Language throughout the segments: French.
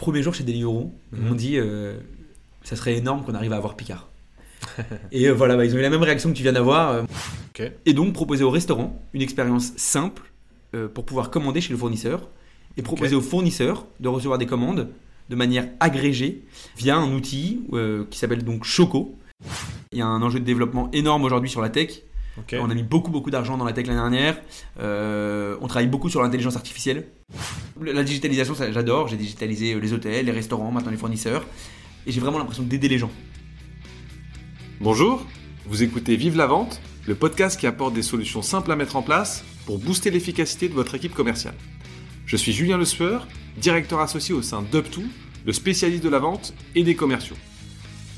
Premier jour chez Deliveroo, ils m'ont dit euh, ça serait énorme qu'on arrive à avoir Picard. et euh, voilà, bah, ils ont eu la même réaction que tu viens d'avoir. euh. Et donc proposer au restaurant une expérience simple euh, pour pouvoir commander chez le fournisseur et proposer au fournisseur de recevoir des commandes de manière agrégée via un outil qui s'appelle donc Choco. Il y a un enjeu de développement énorme aujourd'hui sur la tech. On a mis beaucoup beaucoup d'argent dans la tech l'année dernière. Euh, on travaille beaucoup sur l'intelligence artificielle. La digitalisation, ça, j'adore. J'ai digitalisé euh, les hôtels, les restaurants, maintenant les fournisseurs. Et j'ai vraiment l'impression d'aider les gens. Bonjour, vous écoutez Vive la vente, le podcast qui apporte des solutions simples à mettre en place pour booster l'efficacité de votre équipe commerciale. Je suis Julien Le Sueur, directeur associé au sein d'UpTo, le spécialiste de la vente et des commerciaux.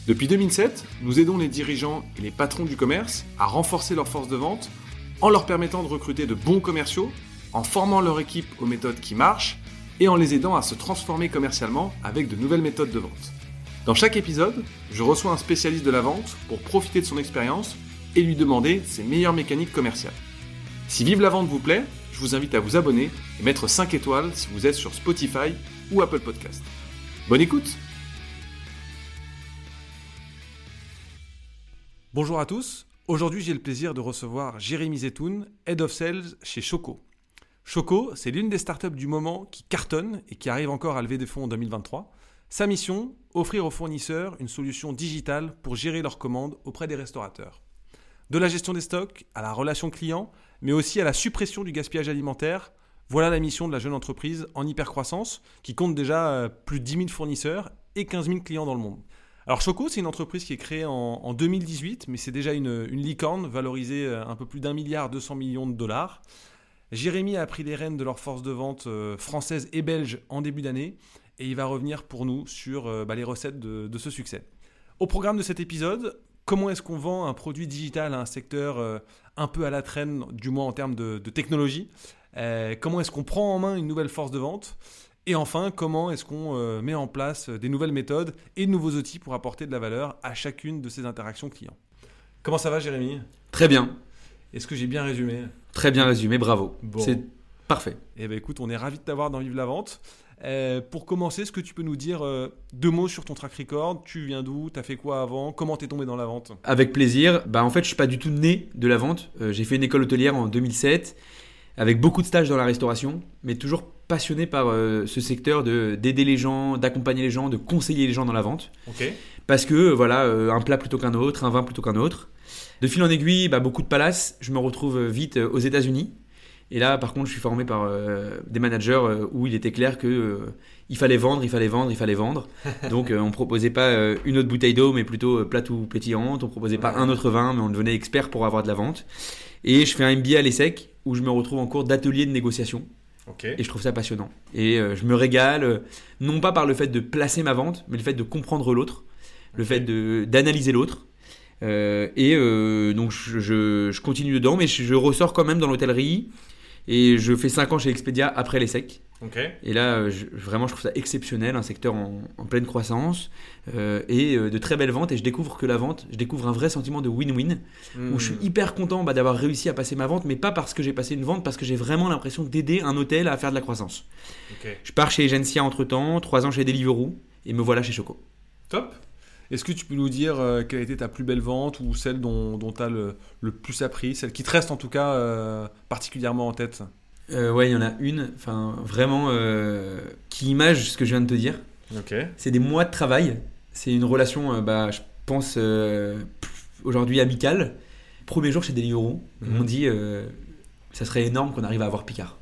Depuis 2007, nous aidons les dirigeants et les patrons du commerce à renforcer leur force de vente en leur permettant de recruter de bons commerciaux, en formant leur équipe aux méthodes qui marchent et en les aidant à se transformer commercialement avec de nouvelles méthodes de vente. Dans chaque épisode, je reçois un spécialiste de la vente pour profiter de son expérience et lui demander ses meilleures mécaniques commerciales. Si Vive la vente vous plaît, je vous invite à vous abonner et mettre 5 étoiles si vous êtes sur Spotify ou Apple Podcast. Bonne écoute Bonjour à tous, aujourd'hui j'ai le plaisir de recevoir Jérémy Zetoun, Head of Sales chez Choco. Choco, c'est l'une des startups du moment qui cartonne et qui arrive encore à lever des fonds en 2023. Sa mission, offrir aux fournisseurs une solution digitale pour gérer leurs commandes auprès des restaurateurs. De la gestion des stocks à la relation client, mais aussi à la suppression du gaspillage alimentaire, voilà la mission de la jeune entreprise en hypercroissance qui compte déjà euh, plus de 10 000 fournisseurs et 15 000 clients dans le monde. Alors Choco, c'est une entreprise qui est créée en, en 2018, mais c'est déjà une, licorne valorisée euh, un peu plus d'un milliard 200 millions de dollars. Jérémy a pris les rênes de leur force de vente euh, française et belge en début d'année et il va revenir pour nous sur euh, bah, les recettes de, ce succès. Au programme de cet épisode, comment est-ce qu'on vend un produit digital à un secteur un peu à la traîne, du moins en termes de, technologie? Comment est-ce qu'on prend en main une nouvelle force de vente? Et enfin, comment est-ce qu'on euh, met en place des nouvelles méthodes et de nouveaux outils pour apporter de la valeur à chacune de ces interactions clients? Comment ça va Jérémy? Très bien, Est-ce que j'ai bien résumé? Très bien résumé, bravo. Bon. C'est parfait. Eh ben écoute, on est ravi de t'avoir dans Vive la Vente. Euh, pour commencer, est-ce que tu peux nous dire euh, deux mots sur ton track record? Tu viens d'où? T'as fait quoi avant? Comment t'es tombé dans la vente? Avec plaisir. Bah en fait, je suis pas du tout né de la vente. Euh, j'ai fait une école hôtelière en 2007 avec beaucoup de stages dans la restauration, mais toujours passionné par euh, ce secteur de d'aider les gens, d'accompagner les gens, de conseiller les gens dans la vente. Parce que voilà, euh, un plat plutôt qu'un autre, un vin plutôt qu'un autre. De fil en aiguille, bah, beaucoup de palaces. Je me retrouve euh, vite aux États-Unis. Et là, par contre, je suis formé par euh, des managers euh, où il était clair que euh, il fallait vendre, il fallait vendre, il fallait vendre. Donc, on proposait pas une autre bouteille d'eau, mais plutôt plate ou pétillante. On proposait pas un autre vin, mais on devenait expert pour avoir de la vente. Et je fais un MBA à l'ESSEC où je me retrouve en cours d'atelier de négociation. Et je trouve ça passionnant. Et euh, je me régale, euh, non pas par le fait de placer ma vente, mais le fait de comprendre l'autre, le fait d'analyser l'autre. Euh, et donc je, je- je continue dedans, mais je, je ressors quand même dans l'hôtellerie. Et je fais 5 ans chez Expedia après l'ESSEC. Ok. Et là, euh, je- vraiment, je trouve ça exceptionnel, un secteur en, en pleine croissance euh, et euh, de très belles ventes. Et je découvre que la vente, je découvre un vrai sentiment de win-win où je suis Hmm. hyper content bah, d'avoir réussi à passer ma vente, mais pas parce que j'ai passé une vente, parce que j'ai vraiment l'impression d'aider un hôtel à faire de la croissance. Je pars chez Egencia entre temps, 3 ans chez Deliveroo, et me voilà chez Choco. Top. Est-ce que tu peux nous dire euh, quelle a été ta plus belle vente ou celle dont tu as le, le plus appris, celle qui te reste en tout cas euh, particulièrement en tête? Euh, ouais, il y en a une, enfin vraiment, qui image ce que je viens de te dire. C'est des mois de travail, c'est une relation, bah, je pense, aujourd'hui amicale. Premier jour chez Deliveroo, Mhm. m'ont dit, ça serait énorme qu'on arrive à avoir Picard.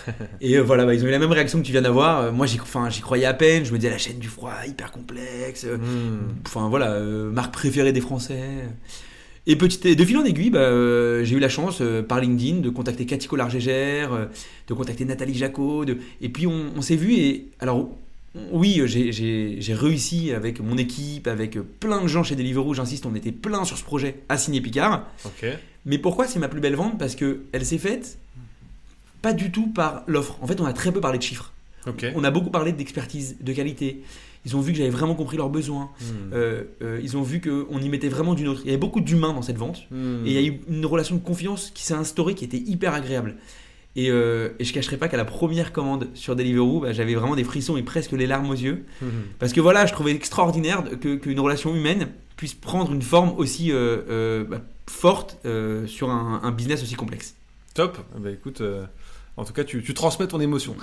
Et euh, voilà, bah, ils ont eu la même réaction que tu viens d'avoir. Euh, moi, j'y croyais à peine. Je me disais, la chaîne du froid, hyper complexe. Euh, Hmm. Enfin voilà, euh, marque préférée des Français. Et petit, de fil en aiguille, bah, euh, j'ai eu la chance euh, par LinkedIn de contacter Cathy Collard-Gégère, euh, de contacter Nathalie Jacot. De... Et puis on, on s'est vu et alors oui, j'ai- réussi avec mon équipe, avec plein de gens chez Deliveroo, j'insiste, on était plein sur ce projet à signer Picard. Mais pourquoi c'est ma plus belle vente? Parce que elle s'est faite pas du tout par l'offre. En fait, on a très peu parlé de chiffres. On a beaucoup parlé d'expertise, de qualité. Ils ont vu que j'avais vraiment compris leurs besoins. Hmm. Euh, euh, ils ont vu qu'on y mettait vraiment d'une autre. Il y avait beaucoup d'humains dans cette vente. Hmm. Et il y a eu une relation de confiance qui s'est instaurée qui était hyper agréable. Et, euh, et je cacherai pas qu'à la première commande sur Deliveroo, bah, j'avais vraiment des frissons et presque les larmes aux yeux. Mhm. Parce que voilà, je trouvais extraordinaire que- qu'une relation humaine puisse prendre une forme aussi euh, bah, forte sur un, un business aussi complexe. Top. Bah écoute, en tout cas, tu, transmets ton émotion.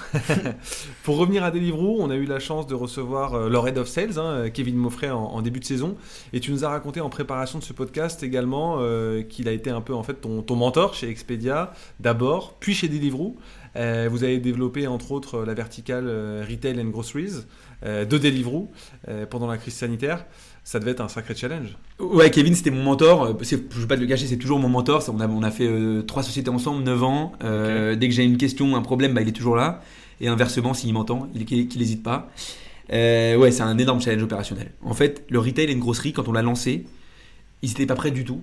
Pour revenir à Deliveroo, on a eu la chance de recevoir euh, leur head of sales, hein, Kevin Moffret, en, début de saison. Et tu nous as raconté en préparation de ce podcast également euh, qu'il a été un peu en fait ton mentor chez Expedia d'abord, puis chez Deliveroo. Euh, vous avez développé entre autres la verticale euh, retail and groceries euh, de Deliveroo euh, pendant la crise sanitaire. Ça devait être un sacré challenge. Ouais, Kevin, c'était mon mentor. Euh, Je ne vais pas te le cacher, c'est toujours mon mentor. On a, on a fait euh, trois sociétés ensemble, 9 ans. Euh, Dès que j'ai une question, un problème, bah, il est toujours là. Et inversement, s'il m'entend, il qu'il n'hésite pas. Euh, ouais, c'est un énorme challenge opérationnel. En fait, le retail et une grosserie, quand on l'a lancé, ils n'étaient pas prêts du tout.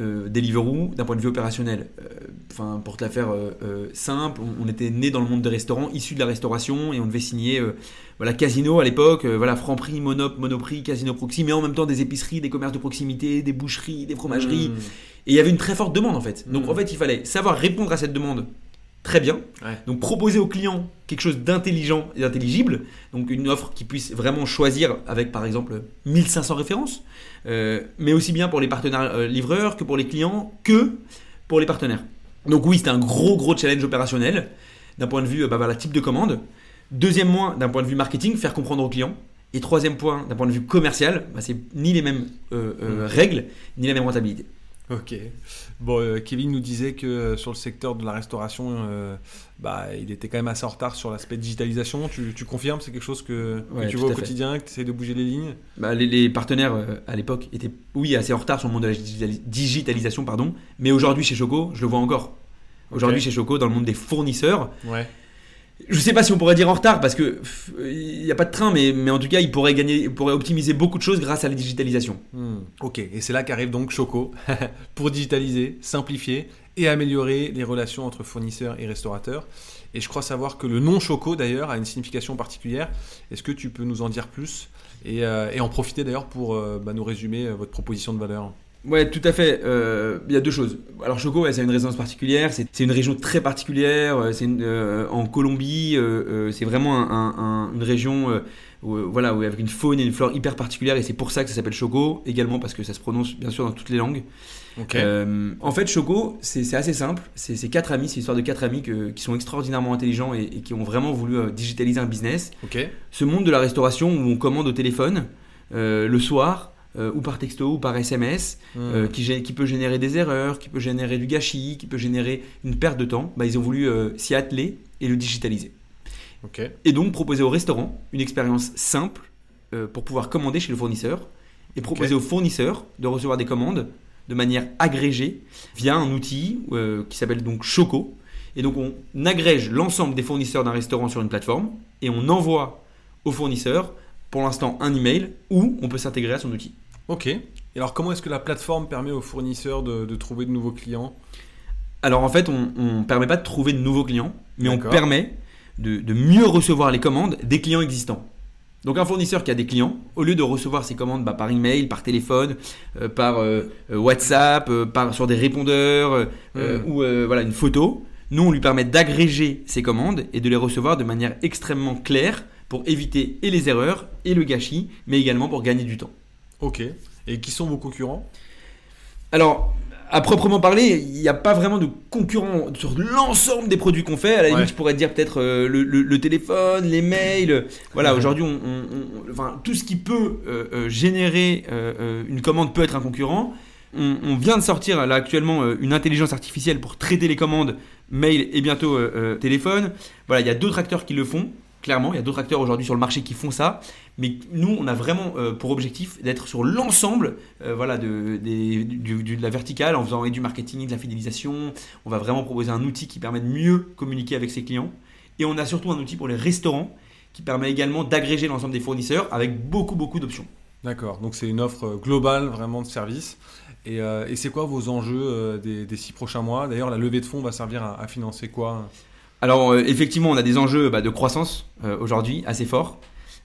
Euh, Deliveroo, d'un point de vue opérationnel, euh, enfin pour te la faire euh, simple, on, on était né dans le monde des restaurants, issus de la restauration, et on devait signer voilà Casino à l'époque, voilà Franprix, Monop, Monoprix, Casino Proxy, mais en même temps des épiceries, des commerces de proximité, des boucheries, des fromageries, Mmh. et il y avait une très forte demande en fait. Donc Mm. en fait, il fallait savoir répondre à cette demande très bien. Ouais. Donc proposer au client quelque chose d'intelligent et d'intelligible. Donc une offre qui puisse vraiment choisir avec par exemple 1500 références. Euh, mais aussi bien pour les partenaires euh, livreurs que pour les clients que pour les partenaires. Donc oui, c'était un gros gros challenge opérationnel d'un point de vue euh, bah, voilà, type de commande. Deuxième point, d'un point de vue marketing, faire comprendre aux clients. Et troisième point, d'un point de vue commercial, bah, c'est ni les mêmes euh, Mm. règles, ni la même rentabilité. Ok. Bon, euh, Kevin nous disait que euh, sur le secteur de la restauration, euh, bah, il était quand même assez en retard sur l'aspect digitalisation. Tu, tu confirmes C'est quelque chose que, que Ouais, tu vois au fait. quotidien, que tu essaies de bouger les lignes? Bah, les, les partenaires à l'époque étaient, oui, assez en retard sur le monde de la digitali- digitalisation, pardon. Mais aujourd'hui, chez Choco, je le vois encore. Aujourd'hui, chez Choco, dans le monde des fournisseurs, Ouais. Je sais pas si on pourrait dire en retard parce que il n'y a pas de train, mais, mais en tout cas, ils pourraient gagner, ils pourraient optimiser beaucoup de choses grâce à la digitalisation. Hmm, Ok. Et c'est là qu'arrive donc Choco pour digitaliser, simplifier et améliorer les relations entre fournisseurs et restaurateurs. Et je crois savoir que le nom Choco d'ailleurs a une signification particulière. Est-ce que tu peux nous en dire plus et, euh, en profiter d'ailleurs pour euh, bah, nous résumer euh, votre proposition de valeur? Ouais, tout à fait. Euh, Il y a deux choses. Alors Choco, ouais, ça a une résonance particulière. C'est une région très particulière. euh, C'est euh, en Colombie. euh, c'est vraiment un- un- un- une région, où, voilà, où avec une faune et une flore hyper particulière. Et c'est pour ça que ça s'appelle Choco. Également parce que ça se prononce bien sûr dans toutes les langues. Ok. Euh, en fait, Choco, c'est assez simple. C'est quatre amis. C'est l'histoire de quatre amis que- qui sont extraordinairement intelligents et, et qui ont vraiment voulu digitaliser un business. ok. Ce monde de la restauration où on commande au téléphone le soir. Euh, ou par texto ou par SMS, Hmm. euh, qui, peut générer des erreurs, qui peut générer du gâchis, qui peut générer une perte de temps, bah, ils ont voulu euh, s'y atteler et le digitaliser. Ok. Et donc proposer au restaurant une expérience simple euh, pour pouvoir commander chez le fournisseur et proposer Ok. au fournisseur de recevoir des commandes de manière agrégée via un outil qui s'appelle donc Choco. Et donc on agrège l'ensemble des fournisseurs d'un restaurant sur une plateforme et on envoie au fournisseur pour l'instant un email où on peut s'intégrer à son outil. Ok. Et alors, comment est-ce que la plateforme permet aux fournisseurs de, de trouver de nouveaux clients? Alors en fait, on ne permet pas de trouver de nouveaux clients, mais on permet de, de mieux recevoir les commandes des clients existants. Donc un fournisseur qui a des clients, au lieu de recevoir ses commandes bah, par email, par téléphone, euh, par euh, euh, WhatsApp, euh, par, sur des répondeurs euh, euh, Mm. ou voilà une photo, nous on lui permet d'agréger ses commandes et de les recevoir de manière extrêmement claire pour éviter et les erreurs et le gâchis, mais également pour gagner du temps. Ok. Et qui sont vos concurrents? Alors, à proprement parler, il n'y a pas vraiment de concurrent sur l'ensemble des produits qu'on fait. À la limite, Ouais. je pourrais dire peut-être euh, le, le- le téléphone, les mails. Voilà, Ouais. aujourd'hui, on, on- on- enfin, tout ce qui peut euh, euh, générer euh, euh, une commande peut être un concurrent. On, vient de sortir là actuellement euh, une intelligence artificielle pour traiter les commandes mail et bientôt euh, euh, téléphone. Voilà, il y a d'autres acteurs qui le font. Clairement, il y a d'autres acteurs aujourd'hui sur le marché qui font ça, mais nous, on a vraiment euh, pour objectif d'être sur l'ensemble euh, voilà, de, la verticale en faisant du marketing, de la fidélisation. On va vraiment proposer un outil qui permet de mieux communiquer avec ses clients. Et on a surtout un outil pour les restaurants qui permet également d'agréger l'ensemble des fournisseurs avec beaucoup, beaucoup d'options. D'accord. Donc, c'est une offre euh, globale vraiment de service. Et, c'est quoi vos enjeux des, six prochains mois? D'ailleurs, la levée de fonds va servir à financer quoi? Alors, euh, effectivement, on a des enjeux bah, de croissance euh, aujourd'hui assez forts.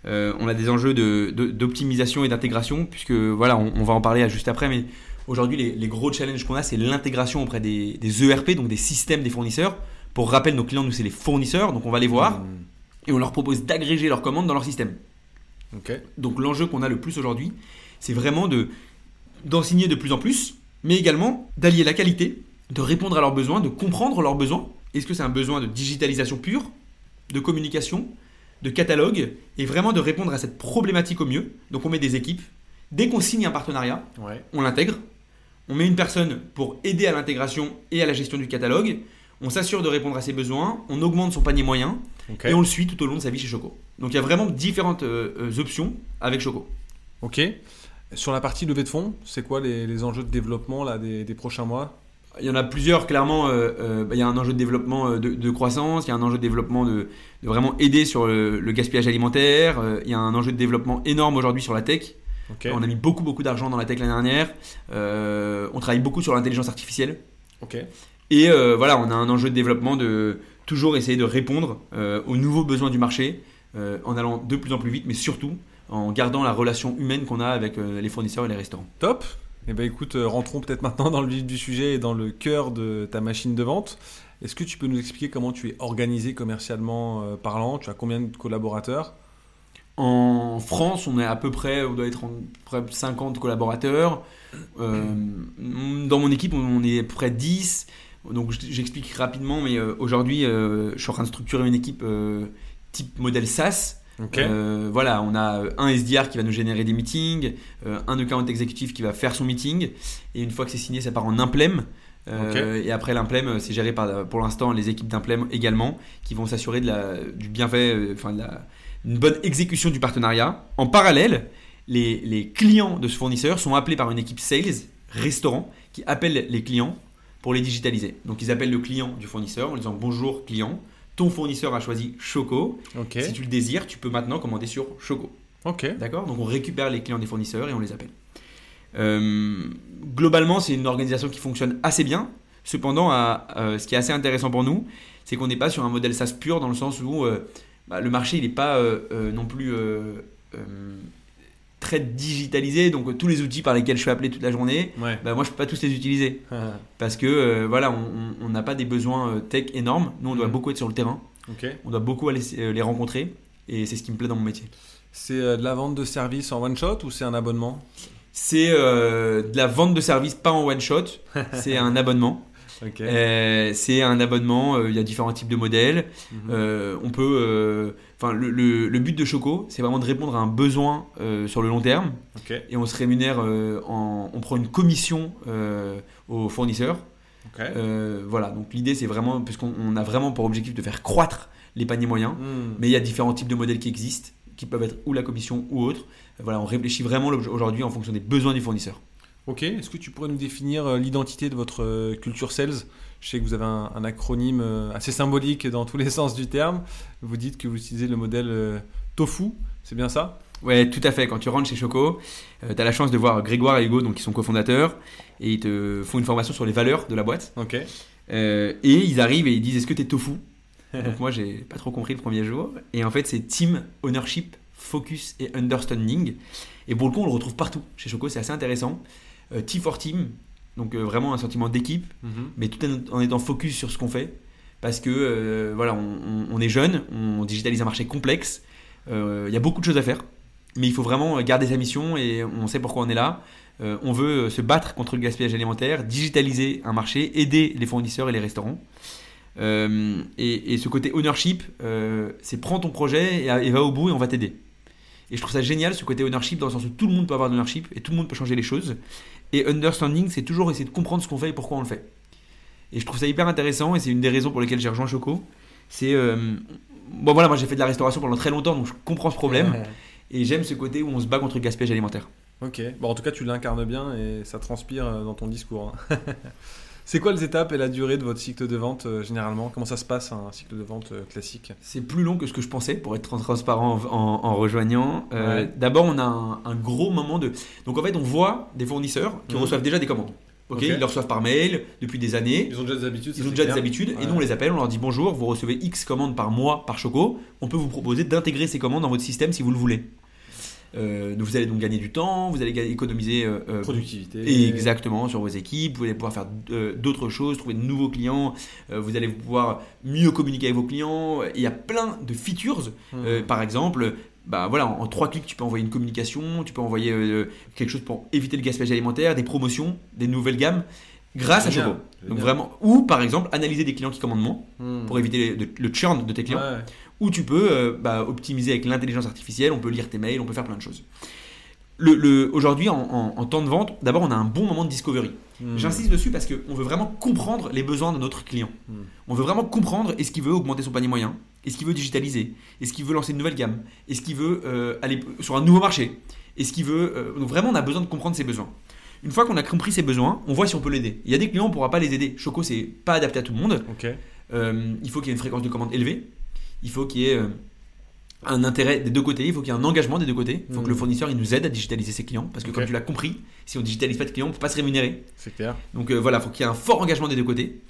Euh, on a des enjeux de- de- d'optimisation et d'intégration, puisque voilà, on, on va en parler juste après, mais aujourd'hui, les, les gros challenges qu'on a, c'est l'intégration auprès des, des ERP, donc des systèmes des fournisseurs, Pour rappel, nos clients, nous, c'est les fournisseurs, donc on va les voir Hmm. et on leur propose d'agréger leurs commandes dans leur système. Donc l'enjeu qu'on a le plus aujourd'hui, c'est vraiment de d'en signer de plus en plus, mais également d'allier la qualité, de répondre à leurs besoins, de comprendre leurs besoins. Est-ce que c'est un besoin de digitalisation pure, de communication, de catalogue, et vraiment de répondre à cette problématique au mieux? Donc on met des équipes. Dès qu'on signe un partenariat, Ouais. on l'intègre. On met une personne pour aider à l'intégration et à la gestion du catalogue. On s'assure de répondre à ses besoins. On augmente son panier moyen et on le suit tout au long de sa vie chez Choco. Donc il y a vraiment différentes euh, euh, options avec Choco. Ok. Sur la partie levée de fonds, c'est quoi les, les enjeux de développement là, des, des prochains mois? Il y en a plusieurs, clairement. euh, euh, bah, il y a un enjeu de développement euh, de, de croissance, il y a un enjeu de développement de, de vraiment aider sur le, le gaspillage alimentaire, euh, il y a un enjeu de développement énorme aujourd'hui sur la tech. On a mis beaucoup, beaucoup d'argent dans la tech l'année dernière. On travaille beaucoup sur l'intelligence artificielle. Et voilà, on a un enjeu de développement de toujours essayer de répondre aux nouveaux besoins du marché en allant de plus en plus vite, mais surtout en gardant la relation humaine qu'on a avec les fournisseurs et les restaurants. Top. Eh ben écoute, euh, rentrons peut-être maintenant dans le vif du sujet et dans le cœur de ta machine de vente. Est-ce que tu peux nous expliquer comment tu es organisé commercialement euh, parlant? Tu as combien de collaborateurs? En France, on est à peu près, on doit être en près de 50 collaborateurs. Euh, dans mon équipe, on est près de 10. Donc je- j'explique rapidement, mais aujourd'hui, je suis en train de structurer une équipe type modèle SaaS. Ok. Euh, voilà, on a un SDR qui va nous générer des meetings, euh, un account exécutif qui va faire son meeting, et une fois que c'est signé, ça part en implem. Euh, Et après l'implem, euh, c'est géré par, pour l'instant, les équipes d'implem également, qui vont s'assurer de la, du bienfait, euh, enfin de la, une bonne exécution du partenariat. En parallèle, les, les clients de ce fournisseur sont appelés par une équipe sales, restaurant, qui appelle les clients pour les digitaliser. Donc ils appellent le client du fournisseur en lui disant bonjour client, ton fournisseur a choisi Choco, si tu le désires, tu peux maintenant commander sur Choco. D'accord? Donc on récupère les clients des fournisseurs et on les appelle. Euh, globalement, c'est une organisation qui fonctionne assez bien. Cependant, à- euh, ce qui est assez intéressant pour nous, c'est qu'on n'est pas sur un modèle SaaS pur dans le sens où euh, bah, le marché il n'est pas non plus très digitalisé. Donc euh, tous les outils par lesquels je suis appelé toute la journée, Ouais. bah, moi je peux pas tous les utiliser parce que euh, voilà, on- n'a pas des besoins euh, tech énormes. Nous, on doit Mhm. beaucoup être sur le terrain. ok. On doit beaucoup aller euh, les rencontrer. Et c'est ce qui me plaît dans mon métier. C'est euh, de la vente de services en one shot ou c'est un abonnement? C'est de la vente de services pas en one shot, c'est un abonnement. Euh, c'est un abonnement, euh, il y a différents types de modèles. Mhm. Euh, on peut, enfin le, le- le but de Choco, c'est vraiment de répondre à un besoin sur le long terme et on se rémunère, en, on prend une commission aux fournisseurs. Voilà, donc l'idée c'est vraiment, puisqu'on on a vraiment pour objectif de faire croître les paniers moyens, Hmm. mais il y a différents types de modèles qui existent, qui peuvent être ou la commission ou autre. Voilà, on réfléchit vraiment aujourd'hui en fonction des besoins du fournisseur. Ok, est-ce que tu pourrais nous définir euh, l'identité de votre euh, culture sales? Je sais que vous avez un, un acronyme euh, assez symbolique dans tous les sens du terme. Vous dites que vous utilisez le modèle euh, TOFU, c'est bien ça? Ouais, tout à fait. Quand tu rentres chez Choco, tu as la chance de voir Grégoire et Hugo, donc, qui sont cofondateurs, et ils te font une formation sur les valeurs de la boîte. Ok. Euh, et ils arrivent et ils disent Est-ce que tu es tofu? Donc, moi, j'ai pas trop compris le premier jour. Et en fait, c'est team, ownership, focus et understanding. Et pour le coup, on le retrouve partout chez Choco, c'est assez intéressant. Euh, T for team, donc euh, vraiment un sentiment d'équipe, Mhm. mais tout en étant focus sur ce qu'on fait. Parce que euh, voilà, on, est jeune, on digitalise un marché complexe, il y a beaucoup de choses à faire, mais il faut vraiment garder sa mission et on sait pourquoi on est là. Euh, on veut se battre contre le gaspillage alimentaire, digitaliser un marché, aider les fournisseurs et les restaurants. Euh, et, et ce côté ownership, euh, c'est prends ton projet et, et va au bout et on va t'aider. Et je trouve ça génial ce côté ownership dans le sens où tout le monde peut avoir de l'ownership et tout le monde peut changer les choses. Et understanding, c'est toujours essayer de comprendre ce qu'on fait et pourquoi on le fait. Et je trouve ça hyper intéressant et c'est une des raisons pour lesquelles j'ai rejoint Choco. C'est. euh, bon voilà, moi j'ai fait de la restauration pendant très longtemps donc je comprends ce problème. Et j'aime ce côté où on se bat contre le gaspillage alimentaire. Ok. Bon, en tout cas, tu l'incarnes bien et ça transpire euh, dans ton discours. hein. c'est quoi les étapes et la durée de votre cycle de vente euh, généralement? Comment ça se passe un cycle de vente euh, classique? C'est plus long que ce que je pensais pour être transparent en, en- en rejoignant. Euh, Ouais. D'abord, on a un, un gros moment de. Donc en fait, on voit des fournisseurs qui Mhm. reçoivent déjà des commandes. Ok, Ok. Ils les reçoivent par mail depuis des années. Ils ont déjà des habitudes. Ils ont déjà des habitudes Ouais. et nous on les appelle, on leur dit bonjour, vous recevez X commandes par mois par Choco, on peut vous proposer d'intégrer ces commandes dans votre système si vous le voulez. Euh, vous allez donc gagner du temps, vous allez économiser euh, euh, Productivité. Exactement, sur vos équipes, vous allez pouvoir faire d'autres choses, trouver de nouveaux clients, vous allez pouvoir mieux communiquer avec vos clients. Il y a plein de features. Euh, par exemple, bah voilà, en, en trois clics, tu peux envoyer une communication, tu peux envoyer euh, quelque chose pour éviter le gaspillage alimentaire, des promotions, des nouvelles gammes, grâce à Choco. Donc génial. vraiment, ou par exemple, analyser des clients qui commandent moins Mhm. pour éviter le, le churn de tes clients Ouais. Où tu peux euh, bah, optimiser avec l'intelligence artificielle, on peut lire tes mails, on peut faire plein de choses. Le, le- Aujourd'hui, en, en- en temps de vente, d'abord, on a un bon moment de discovery. Mhm. J'insiste dessus parce qu'on veut vraiment comprendre les besoins de notre client. Mm. On veut vraiment comprendre est-ce qu'il veut augmenter son panier moyen, est-ce qu'il veut digitaliser, est-ce qu'il veut lancer une nouvelle gamme, est-ce qu'il veut euh, aller sur un nouveau marché, est-ce qu'il veut... euh, donc vraiment, on a besoin de comprendre ses besoins. Une fois qu'on a compris ses besoins, on voit si on peut l'aider. Il y a des clients, on ne pourra pas les aider. Choco, c'est pas adapté à tout le monde. Euh, il faut qu'il y ait une fréquence de commande élevée. Il faut qu'il y ait euh, un intérêt des deux côtés. Il faut qu'il y ait un engagement des deux côtés. Il faut que le fournisseur il nous aide à digitaliser ses clients. Parce que, comme tu l'as compris, si on digitalise pas de clients, on ne peut pas se rémunérer. C'est clair. Donc euh, voilà, il faut qu'il y ait un fort engagement des deux côtés.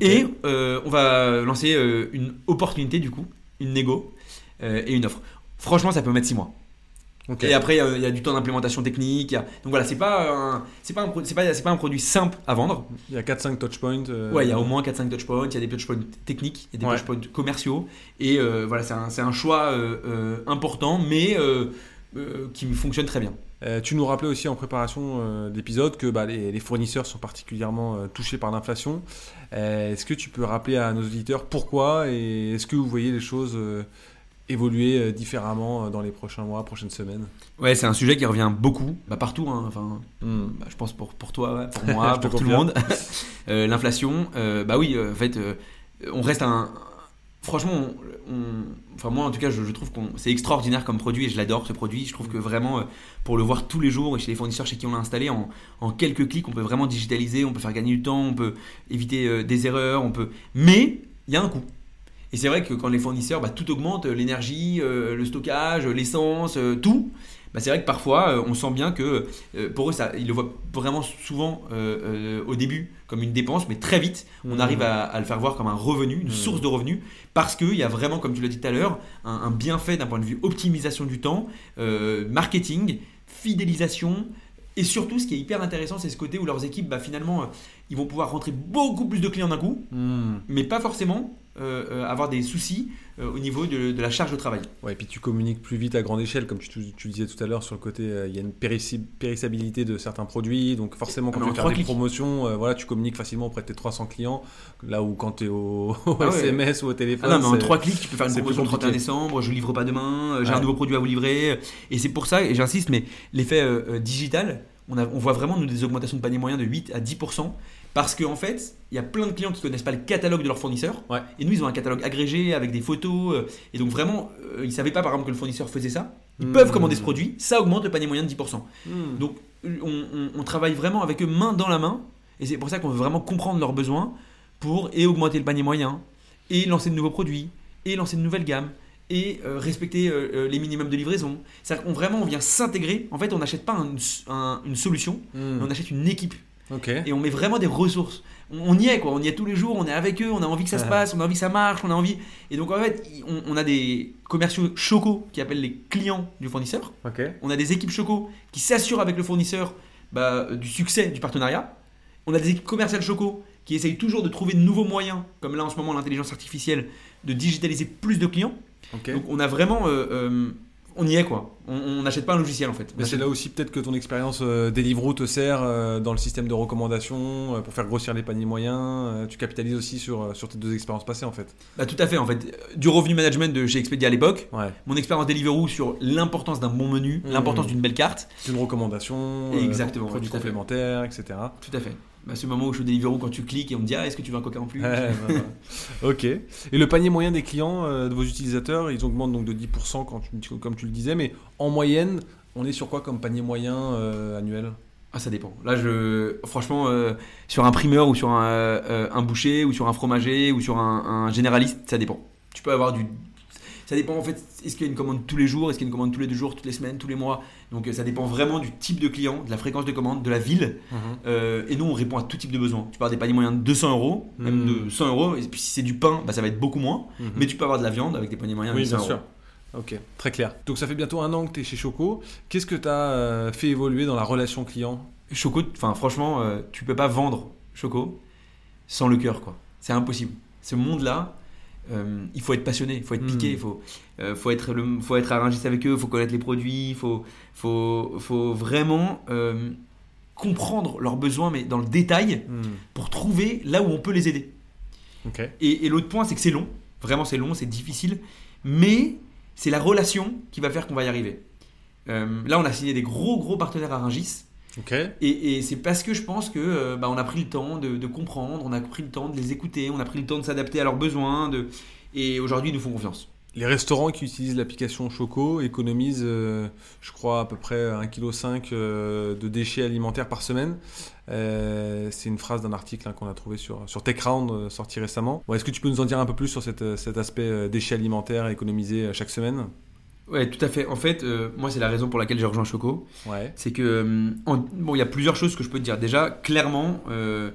Et euh, on va lancer euh, une opportunité, du coup, une négo et une offre. Franchement, ça peut mettre 6 mois. Et après, il y a du temps d'implémentation technique. a- Donc voilà, c'est pas, c'est pas, pas, pas un produit simple à vendre. Il y a 4-5 touchpoints. euh, Ouais, il y a au moins 4-5 touchpoints, il y a des touchpoints techniques, il y a des Ouais. touchpoints commerciaux. Et euh, voilà, c'est un, un choix euh, euh, important, mais qui fonctionne très bien. Tu nous rappelais aussi en préparation d'épisode que bah, les, les fournisseurs sont particulièrement touchés par l'inflation. Est-ce que tu peux rappeler à nos auditeurs pourquoi et est-ce que vous voyez les choses évoluer euh, différemment euh, dans les prochains mois, prochaines semaines Ouais, c'est un sujet qui revient beaucoup, bah, partout. hein. Enfin, Hmm. bah, je pense pour, pour toi, pour moi, pour tout le monde. Euh, L'inflation, euh, bah oui, en fait, euh, on reste un. Franchement, on- on- enfin moi en tout cas, je, je trouve qu'on c'est extraordinaire comme produit et je l'adore ce produit. Je trouve que vraiment, pour le voir tous les jours et chez les fournisseurs chez qui on l'a installé, en, en quelques clics, on peut vraiment digitaliser, on peut faire gagner du temps, on peut éviter des erreurs, on peut. Mais il y a un coût. Et c'est vrai que quand les fournisseurs, bah, tout augmente, euh, l'énergie, euh, le stockage, euh, l'essence, euh, tout. Bah, c'est vrai que parfois, euh, on sent bien que pour eux, ça, ils le voient vraiment souvent au début comme une dépense, mais très vite, on Mhm. arrive à, à le faire voir comme un revenu, une Mhm. source de revenus, parce qu'il y a vraiment, comme tu l'as dit tout à l'heure, un, un bienfait d'un point de vue optimisation du temps, marketing, fidélisation. Et surtout, ce qui est hyper intéressant, c'est ce côté où leurs équipes, bah, finalement, ils vont pouvoir rentrer beaucoup plus de clients d'un coup, Hmm. mais pas forcément euh, euh, avoir des soucis euh, au niveau de, de la charge de travail. Ouais, et puis tu communiques plus vite à grande échelle, comme tu, tu le disais tout à l'heure sur le côté, il y a une périssabilité de certains produits, donc forcément quand Ah, tu trois des clics. promotions, voilà, tu communiques facilement auprès de tes 300 clients, là où quand tu es au, au Ah ouais. SMS ou au Ah téléphone, non, mais en c'est- trois clics, tu peux faire une promotion le 31 compliqué. décembre, je livre pas demain, j'ai Ouais. un nouveau produit à vous livrer. Et c'est pour ça, et j'insiste, mais l'effet digital, on, a- on voit vraiment nous, des augmentations de panier moyen de 8 à 10%, parce qu'en fait, il y a plein de clients qui connaissent pas le catalogue de leur fournisseur. Ouais. Et nous, ils ont un catalogue agrégé avec des photos. euh, et donc vraiment, euh, ils savaient pas par exemple que le fournisseur faisait ça. Ils Hmm. peuvent commander ce produit, ça augmente le panier moyen de 10%. Hmm. Donc euh, on, on- on travaille vraiment avec eux main dans la main, et c'est pour ça qu'on veut vraiment comprendre leurs besoins pour et augmenter le panier moyen, et lancer de nouveaux produits, et lancer de nouvelles gammes, et euh, respecter euh, les minimums de livraison. C'est-à-dire qu'on vraiment on vient s'intégrer. En fait, on n'achète pas un- un- une solution, Hmm. mais on achète une équipe, Et on met vraiment des ressources. On, on y est quoi, on y est tous les jours, on est avec eux, on a envie que ça se passe, on a envie que ça marche, on a envie. Et donc en fait, on, on a des commerciaux chocos qui appellent les clients du fournisseur on a des équipes Choco qui s'assurent avec le fournisseur bah, du succès du partenariat. On a des équipes commerciales Choco qui essayent toujours de trouver de nouveaux moyens, comme là en ce moment l'intelligence artificielle, de digitaliser plus de clients. Donc on a vraiment... euh, euh, on y est quoi. On- n'achète pas un logiciel en fait. Mais c'est là aussi peut-être que ton expérience euh, Deliveroo te sert euh, dans le système de recommandation euh, pour faire grossir les paniers moyens. euh, tu capitalises aussi sur, sur tes deux expériences passées en fait. Bah, tout à fait en fait. Du revenu management de chez Expedia à l'époque, Ouais. mon expérience Deliveroo sur l'importance d'un bon menu, Mhm. l'importance d'une belle carte. C'est une recommandation, Exactement, produits complémentaires, etc. Tout à fait. Bah, ce moment où je au Deliveroo quand tu cliques et on me dit ah est-ce que tu veux un coca en plus? Ouais, voilà. ok. Et le panier moyen des clients, euh, de vos utilisateurs, ils augmentent donc de 10% quand tu, comme tu le disais, mais en moyenne, on est sur quoi comme panier moyen euh, annuel? Ah, ça dépend. Là, je, franchement, euh, sur un primeur ou sur un, un boucher ou sur un fromager ou sur un, un généraliste, ça dépend. Tu peux avoir du. Ça dépend en fait, est-ce qu'il y a une commande tous les jours, est-ce qu'il y a une commande tous les deux jours, toutes les semaines, tous les mois? Donc euh, ça dépend vraiment du type de client, de la fréquence de commande, de la ville. Euh, et nous, on répond à tout type de besoin. Tu peux avoir des paniers moyens de 200 euros, même Mhm. de 100 euros. Et puis si c'est du pain, bah, ça va être beaucoup moins. Mhm. Mais tu peux avoir de la viande avec des paniers moyens Oui, de 100 bien sûr. Ok, très clair. Donc ça fait bientôt un an que tu es chez Choco. Qu'est-ce que tu as fait évoluer dans la relation client? Choco, enfin franchement, euh, tu peux pas vendre Choco sans le cœur, quoi. C'est impossible. Ce monde-là, euh, il faut être passionné, il faut être piqué, Hmm. il faut, euh, faut être, le, faut être arrangiste avec eux, il faut connaître les produits, il faut, faut, faut vraiment euh, comprendre leurs besoins, mais dans le détail, Hmm, pour trouver là où on peut les aider. Et l'autre point, c'est que c'est long. Vraiment, c'est long, c'est difficile. Mais c'est la relation qui va faire qu'on va y arriver. Euh, là, on a signé des gros, gros partenaires à Rungis. Ok. Et, et c'est parce que je pense que euh, bah, on a pris le temps de, de comprendre, on a pris le temps de les écouter, on a pris le temps de s'adapter à leurs besoins. De... Et aujourd'hui, ils nous font confiance. Les restaurants qui utilisent l'application Choco économisent, euh, je crois, à peu près 1,5 kg euh, de déchets alimentaires par semaine. Euh, c'est une phrase d'un article hein, qu'on a trouvé sur, sur TechRound, sorti récemment. Bon, Est-ce que tu peux nous en dire un peu plus sur cette, cet aspect déchets alimentaires économisés chaque semaine? Ouais, tout à fait. En fait, euh, moi, c'est la raison pour laquelle j'ai rejoint Choco. Ouais. C'est que, euh, en- bon, il y a plusieurs choses que je peux te dire. Déjà, clairement, euh,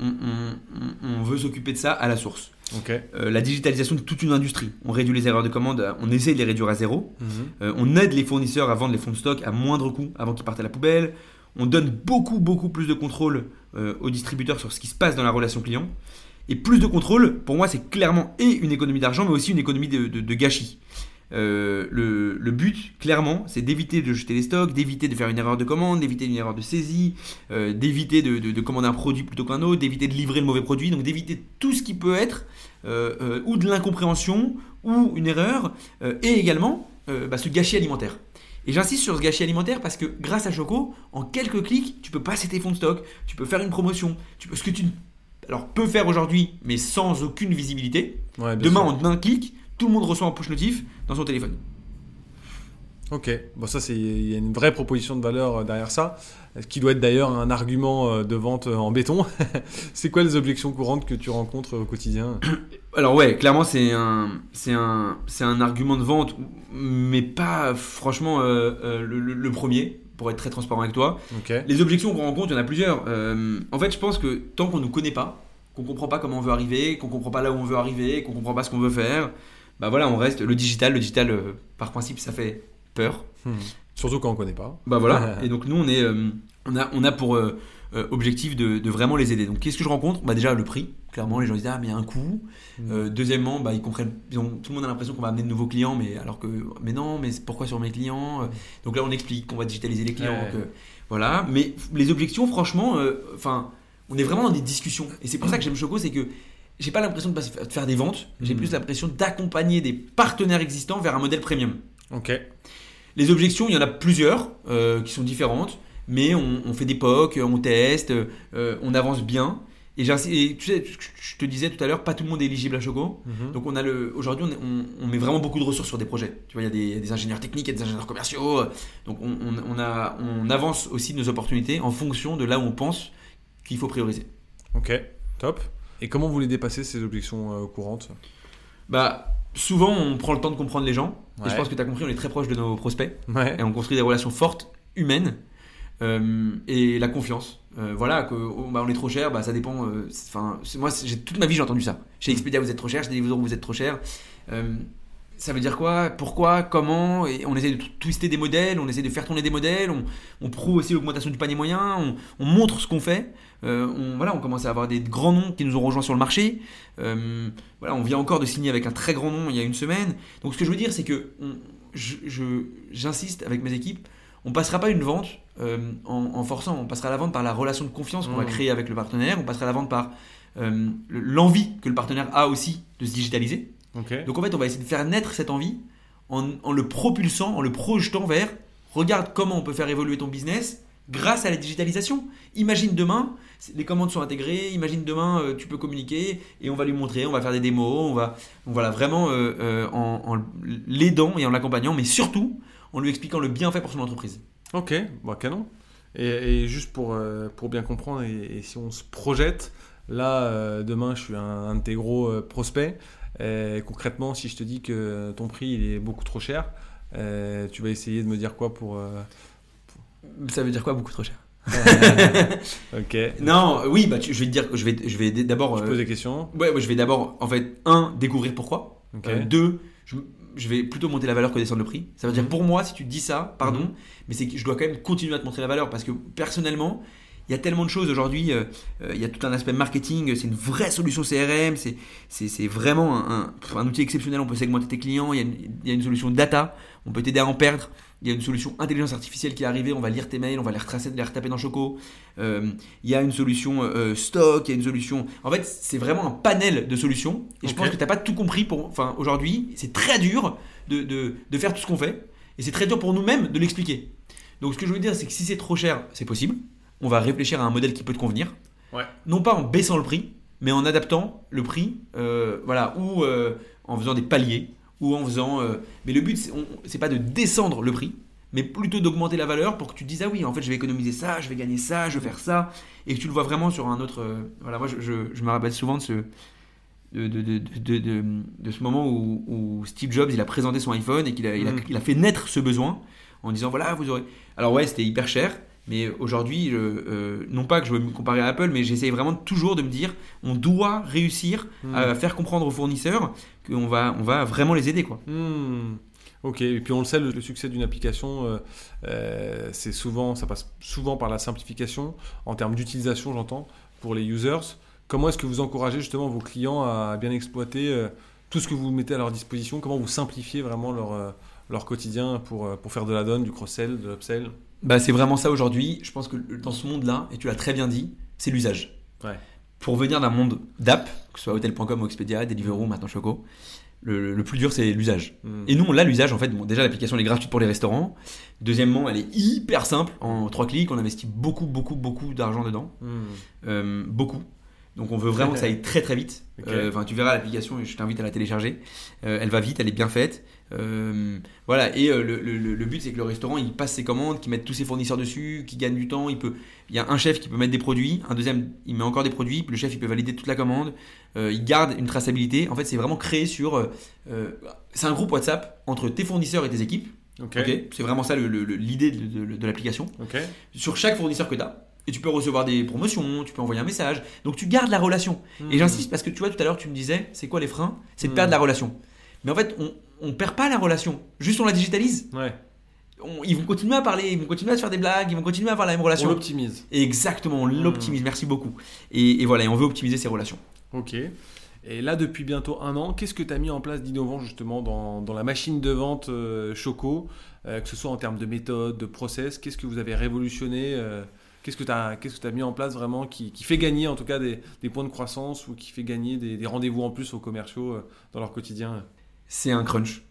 on, on- on- on veut s'occuper de ça à la source. La digitalisation de toute une industrie. On réduit les erreurs de commande, on essaie de les réduire à zéro. Mhm. On aide les fournisseurs à vendre les fonds de stock à moindre coût avant qu'ils partent à la poubelle. On donne beaucoup, beaucoup plus de contrôle aux distributeurs sur ce qui se passe dans la relation client. Et plus de contrôle, pour moi, c'est clairement et une économie d'argent, mais aussi une économie de, de- de gâchis. Euh, le, le but, clairement, c'est d'éviter de jeter les stocks, d'éviter de faire une erreur de commande, d'éviter une erreur de saisie, euh, d'éviter de, de- de commander un produit plutôt qu'un autre, d'éviter de livrer le mauvais produit, donc d'éviter tout ce qui peut être euh, ou de l'incompréhension ou une erreur, et également bah, ce gâchis alimentaire. Et j'insiste sur ce gâchis alimentaire parce que grâce à Choco, en quelques clics, tu peux passer tes fonds de stock, tu peux faire une promotion, tu peux, ce que tu alors, peux faire aujourd'hui, mais sans aucune visibilité. Ouais, Demain, sûr. en un clic, tout le monde reçoit un push notif dans son téléphone. Ok, bon ça c'est il y a une vraie proposition de valeur euh, derrière ça, ce qui doit être d'ailleurs un argument euh, de vente euh, en béton. c'est quoi les objections courantes que tu rencontres au quotidien? Alors ouais, clairement c'est un, c'est un, c'est un argument de vente, mais pas franchement euh, euh, le, le- le premier, pour être très transparent avec toi. Les objections qu'on rencontre, il y en a plusieurs. Euh, en fait, je pense que tant qu'on ne nous connaît pas, qu'on comprend pas comment on veut arriver, qu'on comprend pas là où on veut arriver, qu'on comprend pas ce qu'on veut faire, bah voilà, on reste le digital. Le digital, euh, par principe, ça fait peur. Hmm. Surtout quand on connaît pas. Bah voilà. Et donc nous, on est, euh, on a, on a pour euh, objectif de, de vraiment les aider. Donc qu'est-ce que je rencontre? Bah déjà le prix. Clairement, les gens disent ah mais il y a un coût. Hmm. Deuxièmement, bah ils comprennent. ils ont- tout le monde a l'impression qu'on va amener de nouveaux clients, mais alors que mais non, mais pourquoi sur mes clients? Donc là, on explique qu'on va digitaliser les clients. Ouais. que- voilà. Mais les objections, franchement, enfin, on est vraiment dans des discussions. Et c'est pour ça que j'aime Choco, c'est que j'ai pas l'impression de, faire des ventes. J'ai Hmm. plus l'impression d'accompagner des partenaires existants vers un modèle premium. Ok. Les objections, il y en a plusieurs euh, qui sont différentes, mais on, on fait des POC, on teste, euh, on avance bien. Et, tu sais, je te disais tout à l'heure, pas tout le monde est éligible à Choco. Mhm. Donc on a le, aujourd'hui, on, est- on- on met vraiment beaucoup de ressources sur des projets. Tu vois, il y a des, il y a des ingénieurs techniques, il y a des ingénieurs commerciaux. Donc a, on avance aussi nos opportunités en fonction de là où on pense qu'il faut prioriser. Ok. Top. Et comment vous les dépassez ces objections euh, courantes? Bah, souvent, on prend le temps de comprendre les gens. Et je pense que tu as compris, on est très proche de nos prospects. Ouais. et on construit des relations fortes, humaines, euh, et la confiance. Euh, voilà, que oh, bah, on est trop cher, bah, ça dépend. Enfin, moi, j'ai toute ma vie j'ai entendu ça. Chez Expedia, vous êtes trop cher. Chez Deliveroo, vous êtes trop cher. Ça veut dire quoi Pourquoi Comment Et on essaie de twister des modèles, on essaie de faire tourner des modèles, on, on prouve aussi l'augmentation du panier moyen, on, on montre ce qu'on fait. Euh, on, voilà, on commence à avoir des grands noms qui nous ont rejoints sur le marché. Euh, voilà, on vient encore de signer avec un très grand nom il y a une semaine. Donc ce que je veux dire, c'est que j'insiste avec mes équipes, on passera pas une vente euh, en, en forçant, on passera la vente par la relation de confiance qu'on va Mhm. créer avec le partenaire, on passera la vente par le- l'envie que le partenaire a aussi de se digitaliser. Donc en fait, on va essayer de faire naître cette envie en, en le propulsant, en le projetant vers regarde comment on peut faire évoluer ton business grâce à la digitalisation. Imagine demain, les commandes sont intégrées, imagine demain euh, tu peux communiquer et on va lui montrer, on va faire des démos, on va on voilà, vraiment euh, euh, en, en l'aidant et en l'accompagnant, mais surtout en lui expliquant le bienfait pour son entreprise. Ok. Bon, canon. Et, et juste pour, euh, pour bien comprendre, et, et si on se projette, là, demain, je suis un, un de tes gros prospects. Et concrètement, si je te dis que ton prix il est beaucoup trop cher, euh, tu vas essayer de me dire quoi pour. euh, Ça veut dire quoi beaucoup trop cher? Ok. Non, oui, bah tu- je vais te dire, je vais je vais d'abord Je euh, pose des questions? ouais, ouais, je vais d'abord en fait un découvrir pourquoi. Euh, deux, je- je vais plutôt monter la valeur que descendre le prix. Ça veut dire Mhm. pour moi, si tu dis ça, pardon, Mhm. mais c'est que je dois quand même continuer à te montrer la valeur parce que personnellement, il y a tellement de choses aujourd'hui. euh, euh, il y a tout un aspect marketing. C'est une vraie solution CRM. C'est vraiment un, un- un outil exceptionnel. On peut segmenter tes clients. Il y, a une, il y a une solution data. On peut t'aider à en perdre. Il y a une solution intelligence artificielle qui est arrivée. On va lire tes mails, on va les retracer, les retaper dans Choco. Euh, il y a une solution euh, stock. Il y a une solution. En fait, c'est vraiment un panel de solutions. Et je pense que t'as pas tout compris. Pour, enfin, aujourd'hui, c'est très dur de, de, de faire tout ce qu'on fait. Et c'est très dur pour nous-mêmes de l'expliquer. Donc, ce que je veux dire, c'est que si c'est trop cher, c'est possible. On va réfléchir à un modèle qui peut te convenir. Ouais. Non pas en baissant le prix, mais en adaptant le prix, euh, voilà, ou euh, en faisant des paliers, ou en faisant. euh, mais le but, c'est on- c'est pas de descendre le prix, mais plutôt d'augmenter la valeur pour que tu te dises ah oui, en fait, je vais économiser ça, je vais gagner ça, je vais faire ça, et que tu le vois vraiment sur un autre. voilà, moi, je, je- je me rappelle souvent de ce. De, de, de, de, de- de ce moment où, où Steve Jobs il a présenté son iPhone et qu'il a, il a, Mm. il a fait naître ce besoin en disant voilà vous aurez alors ouais c'était hyper cher mais aujourd'hui euh, non pas que je veux me comparer à Apple mais j'essaye vraiment toujours de me dire on doit réussir Hmm. à faire comprendre aux fournisseurs qu'on va on va vraiment les aider quoi Hmm. Ok, et puis on le sait, le, le succès d'une application, euh, euh, c'est souvent, ça passe souvent par la simplification en termes d'utilisation, j'entends, pour les users. Comment est-ce que vous encouragez justement vos clients à bien exploiter euh, tout ce que vous mettez à leur disposition? Comment vous simplifiez vraiment leur, leur quotidien pour, pour faire de la donne, du cross-sell, de l'upsell? Bah c'est vraiment ça aujourd'hui je pense que dans ce monde là et tu l'as très bien dit c'est l'usage Ouais. pour venir d'un monde d'app que ce soit hotel.com ou Expedia Deliveroo maintenant Choco le, le plus dur c'est l'usage Hmm. Et nous, on l'a l'usage. En fait, bon, déjà, l'application elle est gratuite pour les restaurants. Deuxièmement, elle est hyper simple. En trois clics, on investit beaucoup, beaucoup, beaucoup d'argent dedans. Hmm. Euh, beaucoup. Donc, on veut vraiment que ça aille très, très vite. Euh, tu verras l'application et je t'invite à la télécharger. Euh, elle va vite, elle est bien faite. Euh, voilà. Et euh, le, le- le but, c'est que le restaurant, il passe ses commandes, qu'il mette tous ses fournisseurs dessus, qu'il gagne du temps. Il peut. Il y a un chef qui peut mettre des produits, un deuxième, il met encore des produits. puis Le chef, il peut valider toute la commande. Euh, il garde une traçabilité. En fait, c'est vraiment créé sur. c'est un groupe WhatsApp entre tes fournisseurs et tes équipes. C'est vraiment ça le- le- le- l'idée de, de- de l'application. Sur chaque fournisseur que tu as, et tu peux recevoir des promotions, tu peux envoyer un message. Donc tu gardes la relation. Hmm. Et j'insiste parce que tu vois, tout à l'heure, tu me disais, c'est quoi les freins? C'est de Hmm. perdre la relation. Mais en fait, on, on perd pas la relation. Juste on la digitalise. Ouais. On- ils vont continuer à parler, ils vont continuer à se faire des blagues, ils vont continuer à avoir la même On relation. l'optimise. Exactement, on Hmm. l'optimise. Merci beaucoup. Et, et voilà, et on veut optimiser ces relations. Ok. Et là, depuis bientôt un an, qu'est-ce que tu as mis en place d'innovant justement dans, dans la machine de vente euh, Choco, euh, que ce soit en termes de méthode, de process? Qu'est-ce que vous avez révolutionné euh, Qu'est-ce que tu as, qu'est-ce que as mis en place vraiment qui, qui fait gagner en tout cas des, des points de croissance ou qui fait gagner des, des rendez-vous en plus aux commerciaux dans leur quotidien? C'est un crunch.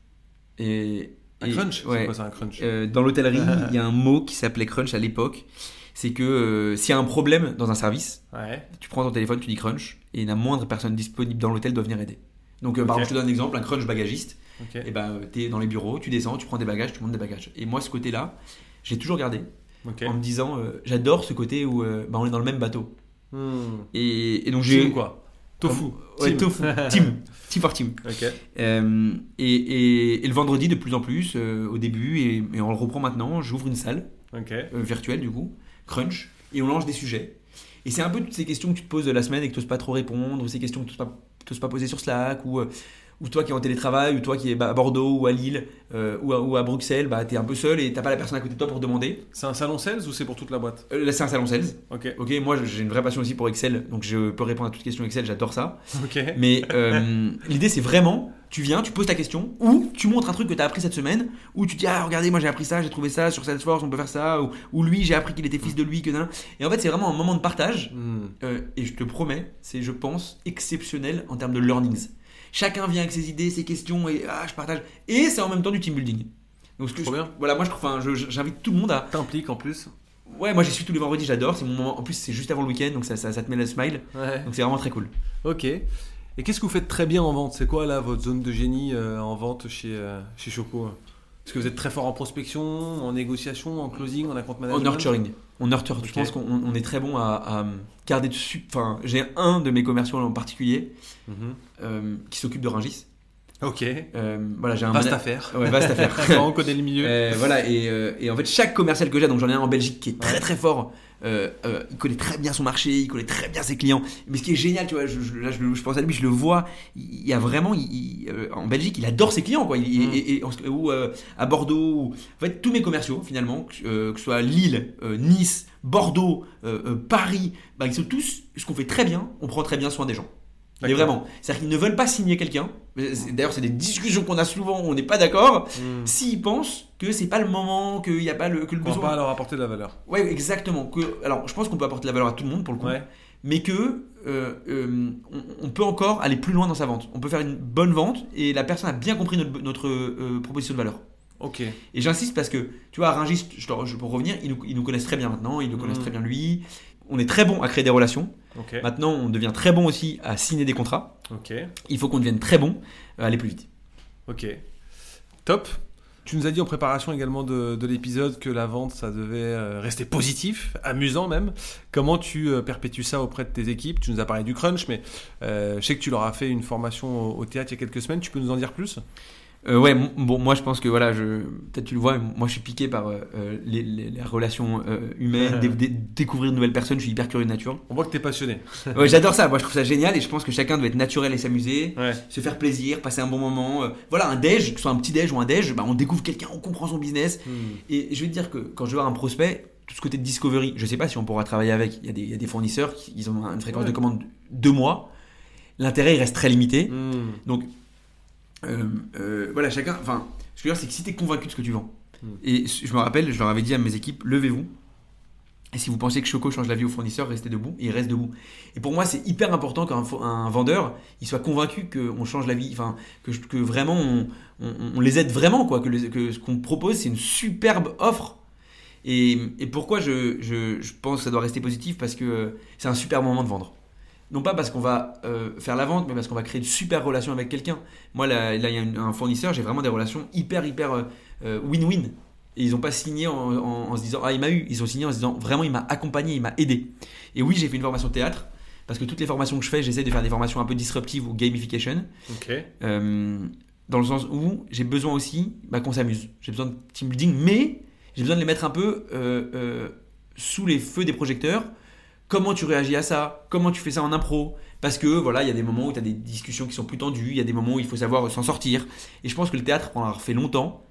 Et, Un et- crunch C'est ouais. quoi ça, un crunch Euh, dans l'hôtellerie, il y a un mot qui s'appelait crunch à l'époque. C'est que euh, s'il y a un problème dans un service, Ouais. tu prends ton téléphone, tu dis crunch, et la moindre personne disponible dans l'hôtel doit venir aider. Donc, euh, par exemple, je te donne un exemple, un crunch bagagiste. Ok. Et ben, tu es dans les bureaux, tu descends, tu prends des bagages, tu montes des bagages. Et moi, ce côté-là, j'ai toujours gardé en me disant, j'adore ce côté où bah, on est dans le même bateau. Hmm. Et, et donc j'ai quoi? Tofu. Ouais, Team. tofu. team, team for team. Euh, et, et- et le vendredi, de plus en plus, euh, au début, et, et on le reprend maintenant, j'ouvre une salle euh, virtuelle du coup, crunch, et on lance des sujets. Et c'est un peu toutes ces questions que tu te poses la semaine et que tu n'oses pas trop répondre, ou ces questions que tu n'oses pas, pas poser sur Slack, ou, ou toi qui es en télétravail, ou toi qui es bah, à Bordeaux ou à Lille, euh, ou, à, ou à Bruxelles, bah, tu es un peu seul et t'as pas la personne à côté de toi pour demander. C'est un salon sales ou c'est pour toute la boîte? Euh, c'est un salon sales. Ok. Ok, moi j'ai une vraie passion aussi pour Excel, donc je peux répondre à toutes questions Excel, j'adore ça. Ok. Mais euh, l'idée, c'est vraiment, tu viens, tu poses ta question, ou tu montres un truc que tu as appris cette semaine, ou tu dis, ah, regardez, moi j'ai appris ça, j'ai trouvé ça sur Salesforce, on peut faire ça, ou, ou lui, j'ai appris qu'il était fils de lui, que. Et en fait, c'est vraiment un moment de partage, Hmm. euh, et je te promets, c'est, je pense, exceptionnel en termes de learnings. Chacun vient avec ses idées, ses questions, et ah, je partage. Et c'est en même temps du team building. Donc, ce que je- bien. Voilà, moi, je, enfin, j'invite tout le monde à. T'impliques en plus Ouais, moi, j'y suis tous les vendredis, j'adore. C'est mon moment. En plus, c'est juste avant le week-end, donc ça, ça, ça te met le smile. Ouais. Donc, c'est vraiment très cool. Ok. Et qu'est-ce que vous faites très bien en vente? C'est quoi là votre zone de génie euh, en vente chez, euh, chez Choco Est-ce que vous êtes très fort en prospection, en négociation, en closing, en account En management nurturing. On nurture. Je pense qu'on on est très bon à, à garder dessus. Enfin, j'ai un de mes commerciaux en particulier Mhm. euh, qui s'occupe de Ringis. Ok. Euh, voilà, j'ai un Vaste affaire. Ouais, vaste affaire. On connaît le milieu. Euh, voilà, et, et en fait, chaque commercial que j'ai, donc j'en ai un en Belgique qui est très très fort, euh, euh, il connaît très bien son marché, il connaît très bien ses clients. Mais ce qui est génial, tu vois, je, je- là je, je pense à lui, je le vois, il y a vraiment, il- il, euh, en Belgique, il adore ses clients, quoi. Il- Mm. et, et- en- ou euh, à Bordeaux, ou- en fait, tous mes commerciaux, finalement, que, euh, que ce soit Lille, euh, Nice, Bordeaux, Paris, bah, ils sont tous, ce qu'on fait très bien, on prend très bien soin des gens. Mais vraiment, c'est-à-dire qu'ils ne veulent pas signer quelqu'un. D'ailleurs, c'est des discussions qu'on a souvent, où on n'est pas d'accord Hmm. s'ils pensent que c'est pas le moment, qu'il n'y a pas le, que le On va besoin. pas leur apporter de la valeur. Ouais, exactement. Que, alors, je pense qu'on peut apporter de la valeur à tout le monde pour le coup, Ouais. mais que euh, euh, on, on peut encore aller plus loin dans sa vente. On peut faire une bonne vente et la personne a bien compris notre, notre euh, proposition de valeur. Ok. Et j'insiste parce que, tu vois, Rungis, je, je- pour revenir, ils nous, ils nous connaissent très bien maintenant, ils nous connaissent Mhm. très bien lui. On est très bon à créer des relations. Maintenant, on devient très bon aussi à signer des contrats. Il faut qu'on devienne très bon à aller plus vite. Ok. Top. Tu nous as dit en préparation également de, de l'épisode que la vente, ça devait euh, rester positif, amusant même. Comment tu euh, perpétues ça auprès de tes équipes? Tu nous as parlé du crunch, mais euh, je sais que tu leur as fait une formation au, au théâtre il y a quelques semaines. Tu peux nous en dire plus? Euh, ouais, bon, moi je pense que voilà, je, peut-être tu le vois, moi je suis piqué par euh, euh, les, les- les relations euh, humaines, dé- dé- découvrir de nouvelles personnes, je suis hyper curieux de nature. On voit que tu es passionné. Ouais, J'adore ça, moi je trouve ça génial et je pense que chacun doit être naturel et s'amuser, Ouais. se faire plaisir, passer un bon moment. voilà, un déj, que ce soit un petit déj ou un déj, bah, on découvre quelqu'un, on comprend son business. Et je vais te dire que quand je vais voir un prospect, tout ce côté de discovery, je sais pas si on pourra travailler avec. Il y a des, il y a des fournisseurs qui ils ont une fréquence Ouais. de commande de deux mois. L'intérêt il reste très limité. Hmm. Donc, voilà, chacun. Enfin, ce que je veux dire, c'est que si tu es convaincu de ce que tu vends, Mm. et je me rappelle, je leur avais dit à mes équipes, levez-vous. Et si vous pensez que Choco change la vie au fournisseur, restez debout. Et il reste debout. Et pour moi, c'est hyper important qu'un vendeur, il soit convaincu qu'on change la vie, enfin, que, vraiment on, on- on les aide vraiment, quoi. Que, les- que ce qu'on propose, c'est une superbe offre. Et, et pourquoi je, je- je pense que ça doit rester positif Parce que euh, c'est un super moment de vendre. Non pas parce qu'on va euh, faire la vente, mais parce qu'on va créer une super relation avec quelqu'un. Moi, là, il y a un fournisseur, j'ai vraiment des relations hyper, hyper euh, euh, win-win. Et ils n'ont pas signé en, en- en se disant Ah, il m'a eu. Ils ont signé en se disant Vraiment, il m'a accompagné, il m'a aidé. Et oui, j'ai fait une formation théâtre. Parce que toutes les formations que je fais, j'essaie de faire des formations un peu disruptives ou gamification. Euh, dans le sens où j'ai besoin aussi bah, qu'on s'amuse. J'ai besoin de team building, mais j'ai besoin de les mettre un peu sous les feux des projecteurs. Comment tu réagis à ça? Comment tu fais ça en impro? Parce que voilà, il y a des moments où tu as des discussions qui sont plus tendues, il y a des moments où il faut savoir s'en sortir. Et je pense que le théâtre, pour en avoir fait longtemps,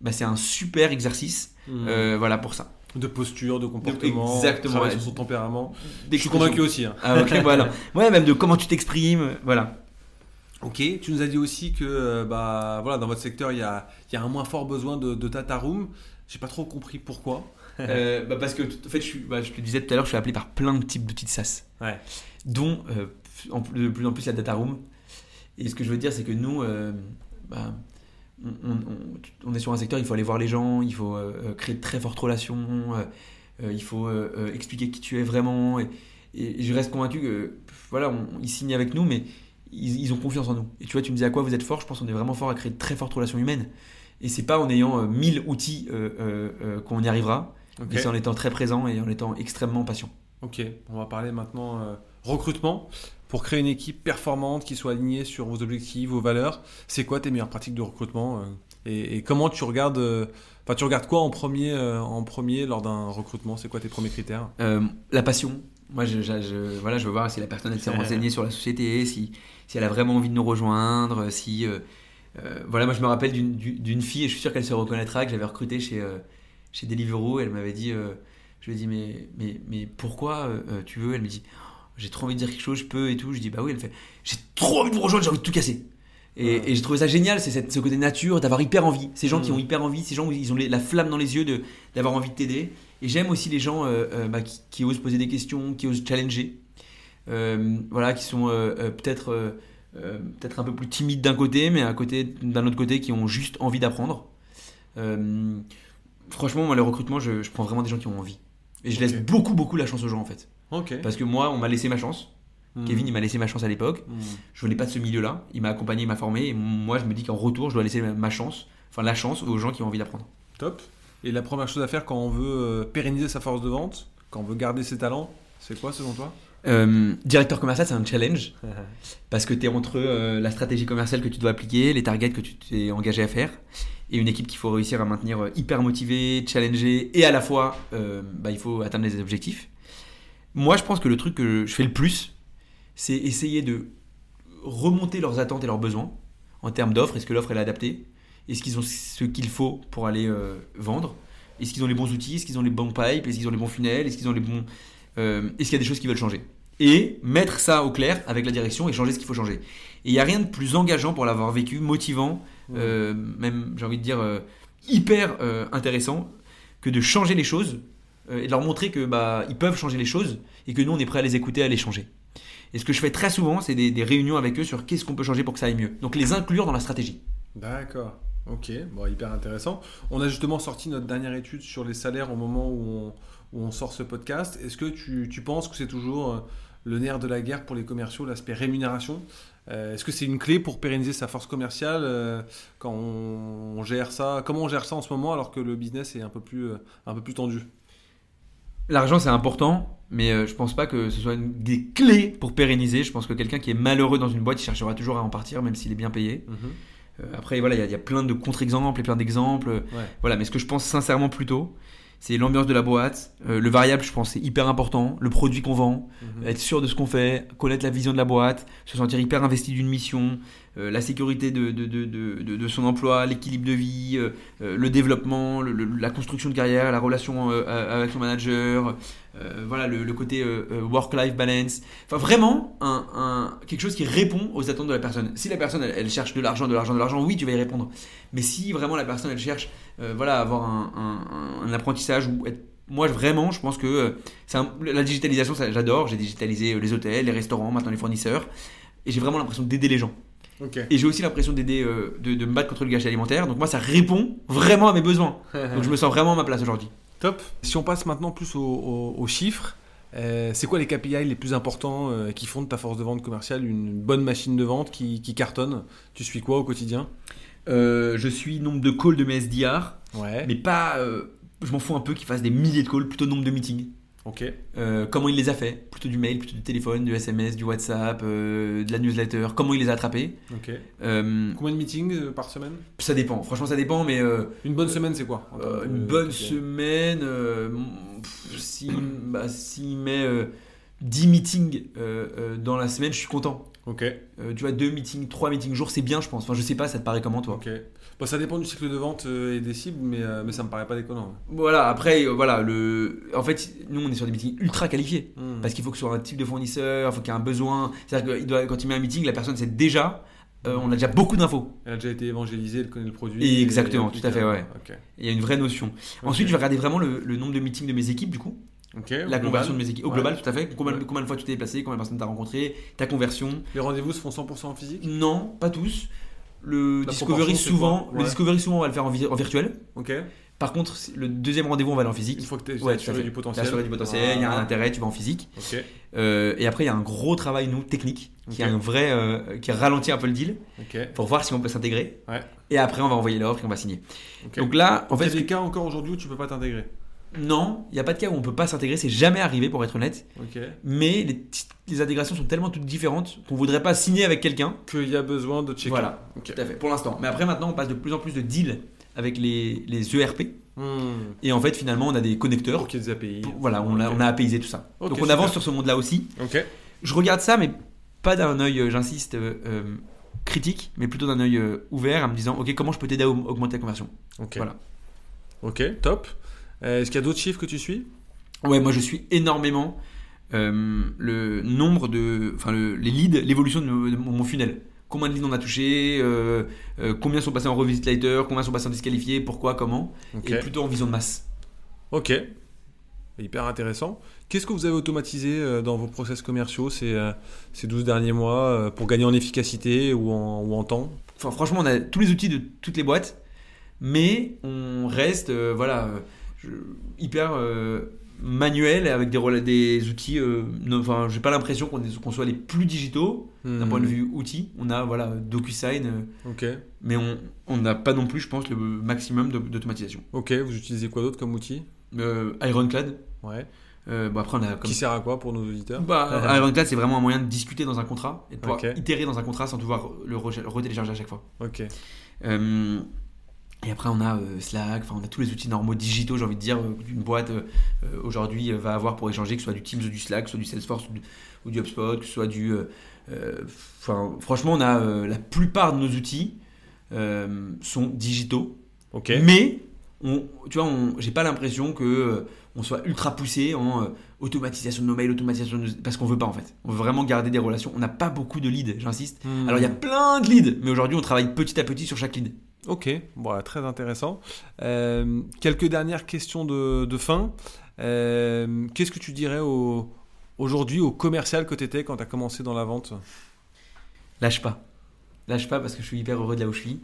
bah, c'est un super exercice Hmm. euh, voilà, pour ça. De posture, de comportement, Exactement, ouais. sur son tempérament. Je suis convaincu aussi. hein. Ah, voilà. Ouais, même de comment tu t'exprimes. Voilà. Ok, tu nous as dit aussi que euh, bah, voilà, dans votre secteur, il y a, il y a un moins fort besoin de, de data room. J'ai pas trop compris pourquoi. Euh, bah, parce que, en fait, je, suis, bah, je te disais tout à l'heure, je suis appelé par plein de types d'outils de SaaS. Ouais. dont euh, en plus- de plus en plus la data room. Et ce que je veux dire, c'est que nous, euh, bah, on, on- on- on est sur un secteur, il faut aller voir les gens, il faut euh, créer de très fortes relations, il faut expliquer qui tu es vraiment. Et, et je reste convaincu que, voilà, on- ils signent avec nous, mais ils, ils ont confiance en nous. Et tu vois, tu me dis à quoi vous êtes fort, je pense qu'on est vraiment fort à créer de très fortes relations humaines. Et c'est pas en ayant euh, 1000 outils euh, euh, euh, qu'on y arrivera, Mais c'est en étant très présent et en étant extrêmement patient. Ok, on va parler maintenant euh, recrutement. Pour créer une équipe performante qui soit alignée sur vos objectifs, vos valeurs, c'est quoi tes meilleures pratiques de recrutement euh, et, et comment tu regardes, euh, enfin tu regardes quoi en premier, euh, en premier lors d'un recrutement? C'est quoi tes premiers critères? La passion. Moi, je, je- je- voilà, je veux voir si la personne s'est renseignée sur la société, si, si elle a vraiment envie de nous rejoindre, si. voilà, moi, je me rappelle d'une- fille, et je suis sûr qu'elle se reconnaîtra, que j'avais recruté chez, chez Deliveroo. Elle m'avait dit euh, Je lui ai dit, mais, mais, mais pourquoi euh, euh, tu veux? Elle me dit J'ai trop envie de dire quelque chose, je peux et tout. Je dis Bah oui, elle fait J'ai trop envie de vous rejoindre, j'ai envie de tout casser. Et, Ouais. et j'ai trouvé ça génial, c'est ce côté nature, d'avoir hyper envie. Ces gens qui Mm. ont hyper envie, ces gens où ils ont les- la flamme dans les yeux d'avoir envie de t'aider. Et j'aime aussi les gens euh, bah, qui, qui osent poser des questions, qui osent challenger. Voilà, qui sont peut-être peut-être un peu plus timides d'un côté, mais à côté d'un autre côté qui ont juste envie d'apprendre. Euh, franchement, moi, le recrutement, je, je prends vraiment des gens qui ont envie. Et je laisse beaucoup, beaucoup la chance aux gens en fait. Parce que moi, on m'a laissé ma chance. Hmm. Kevin, il m'a laissé ma chance à l'époque. Hmm. Je venais pas de ce milieu-là. Il m'a accompagné, il m'a formé. Et moi, je me dis qu'en retour, je dois laisser ma chance, enfin la chance aux gens qui ont envie d'apprendre. Top. Et la première chose à faire quand on veut euh, pérenniser sa force de vente, quand on veut garder ses talents, c'est quoi selon toi? Euh, directeur commercial, c'est un challenge parce que tu es entre euh, la stratégie commerciale que tu dois appliquer, les targets que tu t'es engagé à faire, et une équipe qu'il faut réussir à maintenir euh, hyper motivée, challenger, et à la fois, euh, bah, il faut atteindre les objectifs. Moi, je pense que le truc que je fais le plus, c'est essayer de remonter leurs attentes et leurs besoins en termes d'offres. Est-ce que l'offre est adaptée Est-ce qu'ils ont ce qu'il faut pour aller vendre Est-ce qu'ils ont les bons outils Est-ce qu'ils ont les bons pipes Est-ce qu'ils ont les bons funnels Est-ce qu'ils ont les bons euh, Est-ce qu'il y a des choses qu'ils veulent changer? Et mettre ça au clair avec la direction et changer ce qu'il faut changer. Et il n'y a rien de plus engageant pour l'avoir vécu, motivant, euh, même j'ai envie de dire euh, hyper intéressant que de changer les choses et de leur montrer que bah ils peuvent changer les choses et que nous on est prêt à les écouter, à les changer. Et ce que je fais très souvent, c'est des, des réunions avec eux sur qu'est-ce qu'on peut changer pour que ça aille mieux. Donc les inclure dans la stratégie. D'accord. Ok, bon, hyper intéressant. On a justement sorti notre dernière étude sur les salaires au moment où on, où on sort ce podcast. Est-ce que tu, tu penses que c'est toujours euh, le nerf de la guerre pour les commerciaux, l'aspect rémunération? Euh, Est-ce que c'est une clé pour pérenniser sa force commerciale euh, quand on, on gère ça? Comment on gère ça en ce moment alors que le business est un peu plus, euh, un peu plus tendu? L'argent c'est important, mais je pense pas que ce soit une des clés pour pérenniser. Je pense que quelqu'un qui est malheureux dans une boîte, il cherchera toujours à en partir, même s'il est bien payé. Euh, après, voilà, il y a- il y, a plein de contre-exemples et plein d'exemples. Ouais. Voilà, mais ce que je pense sincèrement plutôt, c'est l'ambiance de la boîte. Euh, le variable, je pense, c'est hyper important. Le produit qu'on vend, Mhm. être sûr de ce qu'on fait, connaître la vision de la boîte, se sentir hyper investi d'une mission, la sécurité de, de, de, de, son emploi, l'équilibre de vie, euh, euh, le développement, la construction de carrière, la relation euh, avec son manager, euh, voilà, le, côté euh, euh, work-life balance. Enfin, vraiment, un, quelque chose qui répond aux attentes de la personne. Si la personne, elle, cherche de l'argent, de l'argent, de l'argent, oui, tu vas y répondre. Mais si vraiment la personne, elle cherche, euh, voilà, avoir un, apprentissage ou moi vraiment je pense que euh, un- la digitalisation j'adore j'ai digitalisé euh, les hôtels les restaurants maintenant les fournisseurs et j'ai vraiment l'impression d'aider les gens Et j'ai aussi l'impression d'aider euh, de, de me battre contre le gâchis alimentaire. Donc moi ça répond vraiment à mes besoins. Donc je me sens vraiment à ma place aujourd'hui. Top. Si on passe maintenant plus aux, aux- aux chiffres, euh, c'est quoi les KPI les plus importants euh, qui font de ta force de vente commerciale une bonne machine de vente qui, qui cartonne? Tu suis quoi au quotidien? Euh, je suis nombre de calls de mes SDR Ouais. mais pas euh, je m'en fous un peu qu'ils fassent des milliers de calls plutôt nombre de meetings Ok. Euh, comment il les a fait? Plutôt du mail plutôt du téléphone du SMS du WhatsApp euh, de la newsletter. Comment il les a attrapés? Ok. Euh, Combien de meetings euh, par semaine? Ça dépend. Franchement ça dépend mais euh, Une bonne semaine, c'est quoi? Une bonne semaine, pff, si- bah, s'il met euh, 10 meetings dans la semaine, je suis content. Ok. Euh, tu vois, 2 meetings, 3 meetings jour, c'est bien, je pense. Enfin, je sais pas, ça te paraît comment, toi Ok. Bon, ça dépend du cycle de vente euh, et des cibles, mais, euh, mais ça me paraît pas déconnant. Voilà, après, euh, voilà, le... en fait, nous, on est sur des meetings ultra qualifiés. Hmm. Parce qu'il faut que ce soit un type de fournisseur, il faut qu'il y ait un besoin. C'est-à-dire que il doit- quand il met un meeting, la personne sait déjà, euh, on a déjà beaucoup d'infos. Elle a déjà été évangélisée, elle connaît le produit. Et exactement, et- tout à fait, ouais. Ok. Il y a une vraie notion. Ensuite, je vais regarder vraiment le, le nombre de meetings de mes équipes, du coup. La Global. conversion de mes équipes. Au Ouais. global, tout à fait. Combien, Ouais. combien de fois tu t'es déplacé, combien de personnes t'as rencontré, ta conversion? Les rendez-vous se font 100% en physique? Non, pas tous. Le La discovery souvent, le discovery souvent on va le faire en, vi- en virtuel. Ok. Par contre, le deuxième rendez-vous on va aller en physique. Une fois que tu à assuré du potentiel. assuré du potentiel, il y a un Voilà. intérêt, tu vas en physique. Ok. Euh, et après il y a un gros travail nous technique qui est un vrai, euh, qui ralentit un peu le deal pour voir si on peut s'intégrer. Ouais. Et après on va envoyer l'offre et on va signer. Donc là, en fait, fait, ce des que- cas encore aujourd'hui où tu peux pas t'intégrer? Non, il n'y a pas de cas où on peut pas s'intégrer. C'est jamais arrivé pour être honnête. Ok. Mais les, intégrations sont tellement toutes différentes qu'on voudrait pas signer avec quelqu'un Qu'il y a besoin de checker. Voilà, Ok. tout à fait, pour l'instant. Mais après, maintenant, on passe de plus en plus de deals avec les, les ERP. Hmm. Et en fait, finalement, on a des connecteurs. Pour qu'il y ait des API. Pour- Voilà, on a, Ok. on a tout ça. Ok, Donc on super. avance sur ce monde-là aussi. Ok. Je regarde ça, mais pas d'un œil, euh, j'insiste, euh, euh, critique, mais plutôt d'un œil euh, ouvert, en me disant, ok, comment je peux t'aider à au- augmenter la conversion? Ok. Voilà. Ok, top. Euh, Est-ce qu'il y a d'autres chiffres que tu suis? Ouais, moi je suis énormément euh, le nombre de, enfin le- les leads, l'évolution de, de mon funnel. Combien de leads on a touché, euh, euh, combien sont passés en revisit later, combien sont passés en disqualifiés, pourquoi, comment, et plutôt en vision de masse. Ok. Hyper intéressant. Qu'est-ce que vous avez automatisé dans vos process commerciaux ces, ces 12 derniers mois pour gagner en efficacité ou en, ou en temps? Enfin, franchement, on a tous les outils de toutes les boîtes, mais on reste, voilà, je- hyper euh, manuel avec des, outils. euh, non, Enfin, j'ai pas l'impression qu'on soit les plus digitaux d'un Hmm. point de vue outils. On a voilà DocuSign, euh, mais on n'a pas non plus, je pense, le maximum d'automatisation. Ok, vous utilisez quoi d'autre comme outil? Euh, Ironclad, Ouais. Bon, après, on a comme Qui sert à quoi pour nos auditeurs? Bah, Ironclad, c'est vraiment un moyen de discuter dans un contrat et de pouvoir itérer dans un contrat sans devoir le re- le retélécharger à chaque fois. Ok. Et après, on a euh, Slack, enfin, on a tous les outils normaux digitaux, j'ai envie de dire, euh, qu'une boîte euh, aujourd'hui va avoir pour échanger, que ce soit du Teams ou du Slack, que ce soit du Salesforce ou du, ou du HubSpot, que ce soit du. euh, Enfin, franchement, on a la plupart de nos outils sont digitaux, Ok. mais on, tu vois, j'ai pas l'impression que on soit ultra poussé en automatisation de nos mails, automatisation de nos- parce qu'on veut pas en fait. On veut vraiment garder des relations. On n'a pas beaucoup de leads, j'insiste. Hmm. Alors il y a plein de leads, mais aujourd'hui on travaille petit à petit sur chaque lead. Ok, bon, très intéressant. Euh, quelques dernières questions de, de fin. Euh, Qu'est-ce que tu dirais au- aujourd'hui au commercial que tu étais quand tu as commencé dans la vente? Lâche pas. Lâche pas parce que je suis hyper heureux de là où je suis.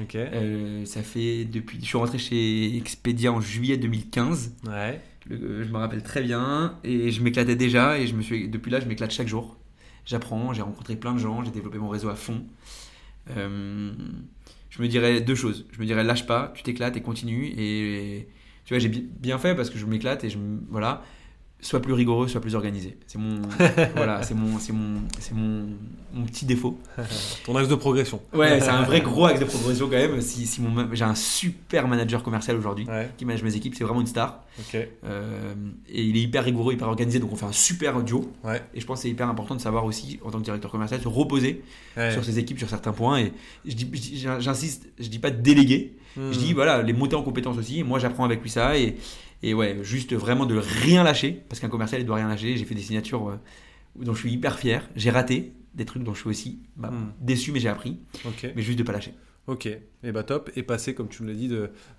Ok. Euh, ça fait depuis. Je suis rentré chez Expedia en juillet 2015. Ouais. Je me rappelle très bien et je m'éclatais déjà et je me suis depuis là je m'éclate chaque jour. J'apprends, j'ai rencontré plein de gens, j'ai développé mon réseau à fond. Euh, je me dirais deux choses. Je me dirais lâche pas, tu t'éclates et continue et tu vois j'ai bi- bien fait parce que je m'éclate et je voilà. Sois plus rigoureux, sois plus organisé. C'est mon voilà, c'est mon c'est mon c'est mon, mon petit défaut. Ton axe de progression. Ouais, c'est un vrai gros axe de progression quand même. Si, si mon, j'ai un super manager commercial aujourd'hui Ouais. qui manage mes équipes, c'est vraiment une star. Ok. Euh, et il est hyper rigoureux, hyper organisé, donc on fait un super duo. Ouais. Et je pense que c'est hyper important de savoir aussi, en tant que directeur commercial, se reposer Ouais. sur ses équipes sur certains points. Et je dis, j'insiste, je dis pas déléguer, Hmm. je dis voilà, les monter en compétences aussi. Et moi, j'apprends avec lui ça. Et, et ouais, juste vraiment de rien lâcher, parce qu'un commercial, il doit rien lâcher. J'ai fait des signatures euh, dont je suis hyper fier. J'ai raté des trucs dont je suis aussi bah, Hmm. déçu, mais j'ai appris. Mais juste de pas lâcher. Ok. Et bah top. Et passer, comme tu me l'as dit,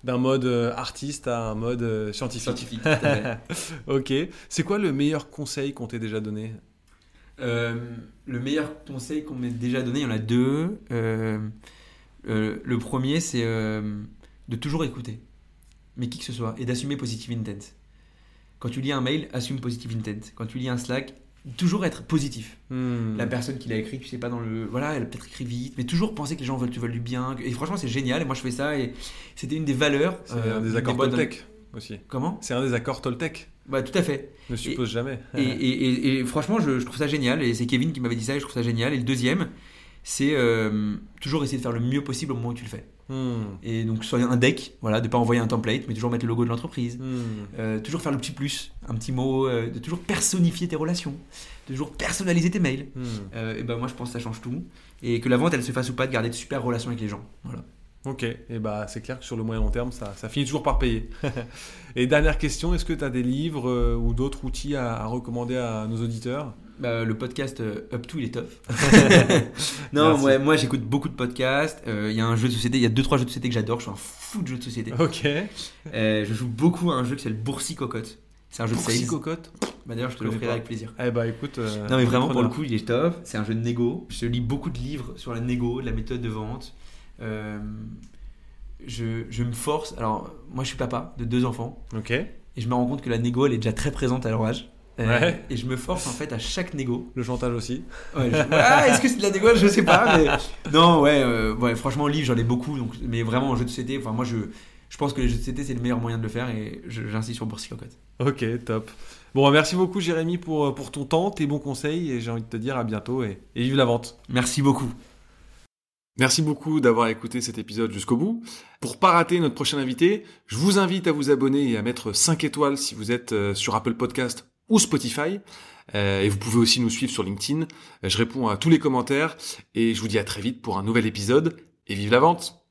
d'un mode euh, artiste à un mode euh, scientifique. Scientifique. Ok. C'est quoi le meilleur conseil qu'on t'ait déjà donné? Euh, le meilleur conseil qu'on m'ait déjà donné, il y en a deux. Euh, euh, le premier, c'est de toujours écouter, mais qui que ce soit, et d'assumer positive intent. Quand tu lis un mail, assume positive intent. Quand tu lis un Slack, toujours être positif. Hmm. La personne qui l'a écrit, tu sais pas dans le, voilà, elle a peut-être écrit vite, mais toujours penser que les gens veulent, tu veulent du bien. Et franchement, c'est génial. Et moi, je fais ça, et c'était une des valeurs. C'est euh, un des accords dans- Toltec aussi. Comment? C'est un des accords Toltec. Bah, tout à fait. Ne suppose jamais. Et, et- et- et franchement, je, je trouve ça génial. Et c'est Kevin qui m'avait dit ça et je trouve ça génial. Et le deuxième, c'est euh, toujours essayer de faire le mieux possible au moment où tu le fais. Hmm. Et donc, soit un deck, voilà, de pas envoyer un template, mais toujours mettre le logo de l'entreprise. Hmm. Euh, toujours faire le petit plus, un petit mot, euh, de toujours personnifier tes relations, de toujours personnaliser tes mails. Hmm. Euh, et ben moi, je pense que ça change tout. Et que la vente, elle se fasse ou pas, de garder de super relations avec les gens. Voilà. Ok, et bah c'est clair que sur le moyen long terme, ça, ça finit toujours par payer. et dernière question, est-ce que tu as des livres ou d'autres outils à, à recommander à nos auditeurs? Bah, le podcast euh, Up To, il est top. non, moi, j'écoute beaucoup de podcasts. Euh, Il y a un jeu de société, il y a deux trois jeux de société que j'adore. Je suis un fou de jeux de société. Ok. Euh, je joue beaucoup à un jeu qui s'appelle Boursi Cocotte. C'est un jeu de Pour sales. cocotte Bah, D'ailleurs, je te l'offrirai avec plaisir. Eh bah écoute. Non, mais vraiment, pour le coup, il est top. C'est un jeu de négo. Je lis beaucoup de livres sur la négo, de la méthode de vente. Je, je me force. Alors, moi, je suis papa de deux enfants. Ok. Et je me rends compte que la négo, elle est déjà très présente à leur âge. Euh, Ouais. Et je me force en fait à chaque négo. Le chantage aussi. Ouais, je- Ah, est-ce que c'est de la négo? Je sais pas. Mais... Non, ouais, euh, ouais, franchement, livre, j'en ai beaucoup. Donc... Mais vraiment, en jeu de société, enfin, moi, je, je pense que les jeux de société, c'est le meilleur moyen de le faire. Et j'insiste sur Boursi Cocotte. Ok, top. Bon, merci beaucoup Jérémy pour, euh, pour ton temps, tes bons conseils et j'ai envie de te dire à bientôt et, et vive la vente. Merci beaucoup. Merci beaucoup d'avoir écouté cet épisode jusqu'au bout. Pour pas rater notre prochain invité, je vous invite à vous abonner et à mettre 5 étoiles si vous êtes euh, sur Apple Podcast ou Spotify. Euh, et vous pouvez aussi nous suivre sur LinkedIn. Euh, Je réponds à tous les commentaires et je vous dis à très vite pour un nouvel épisode et vive la vente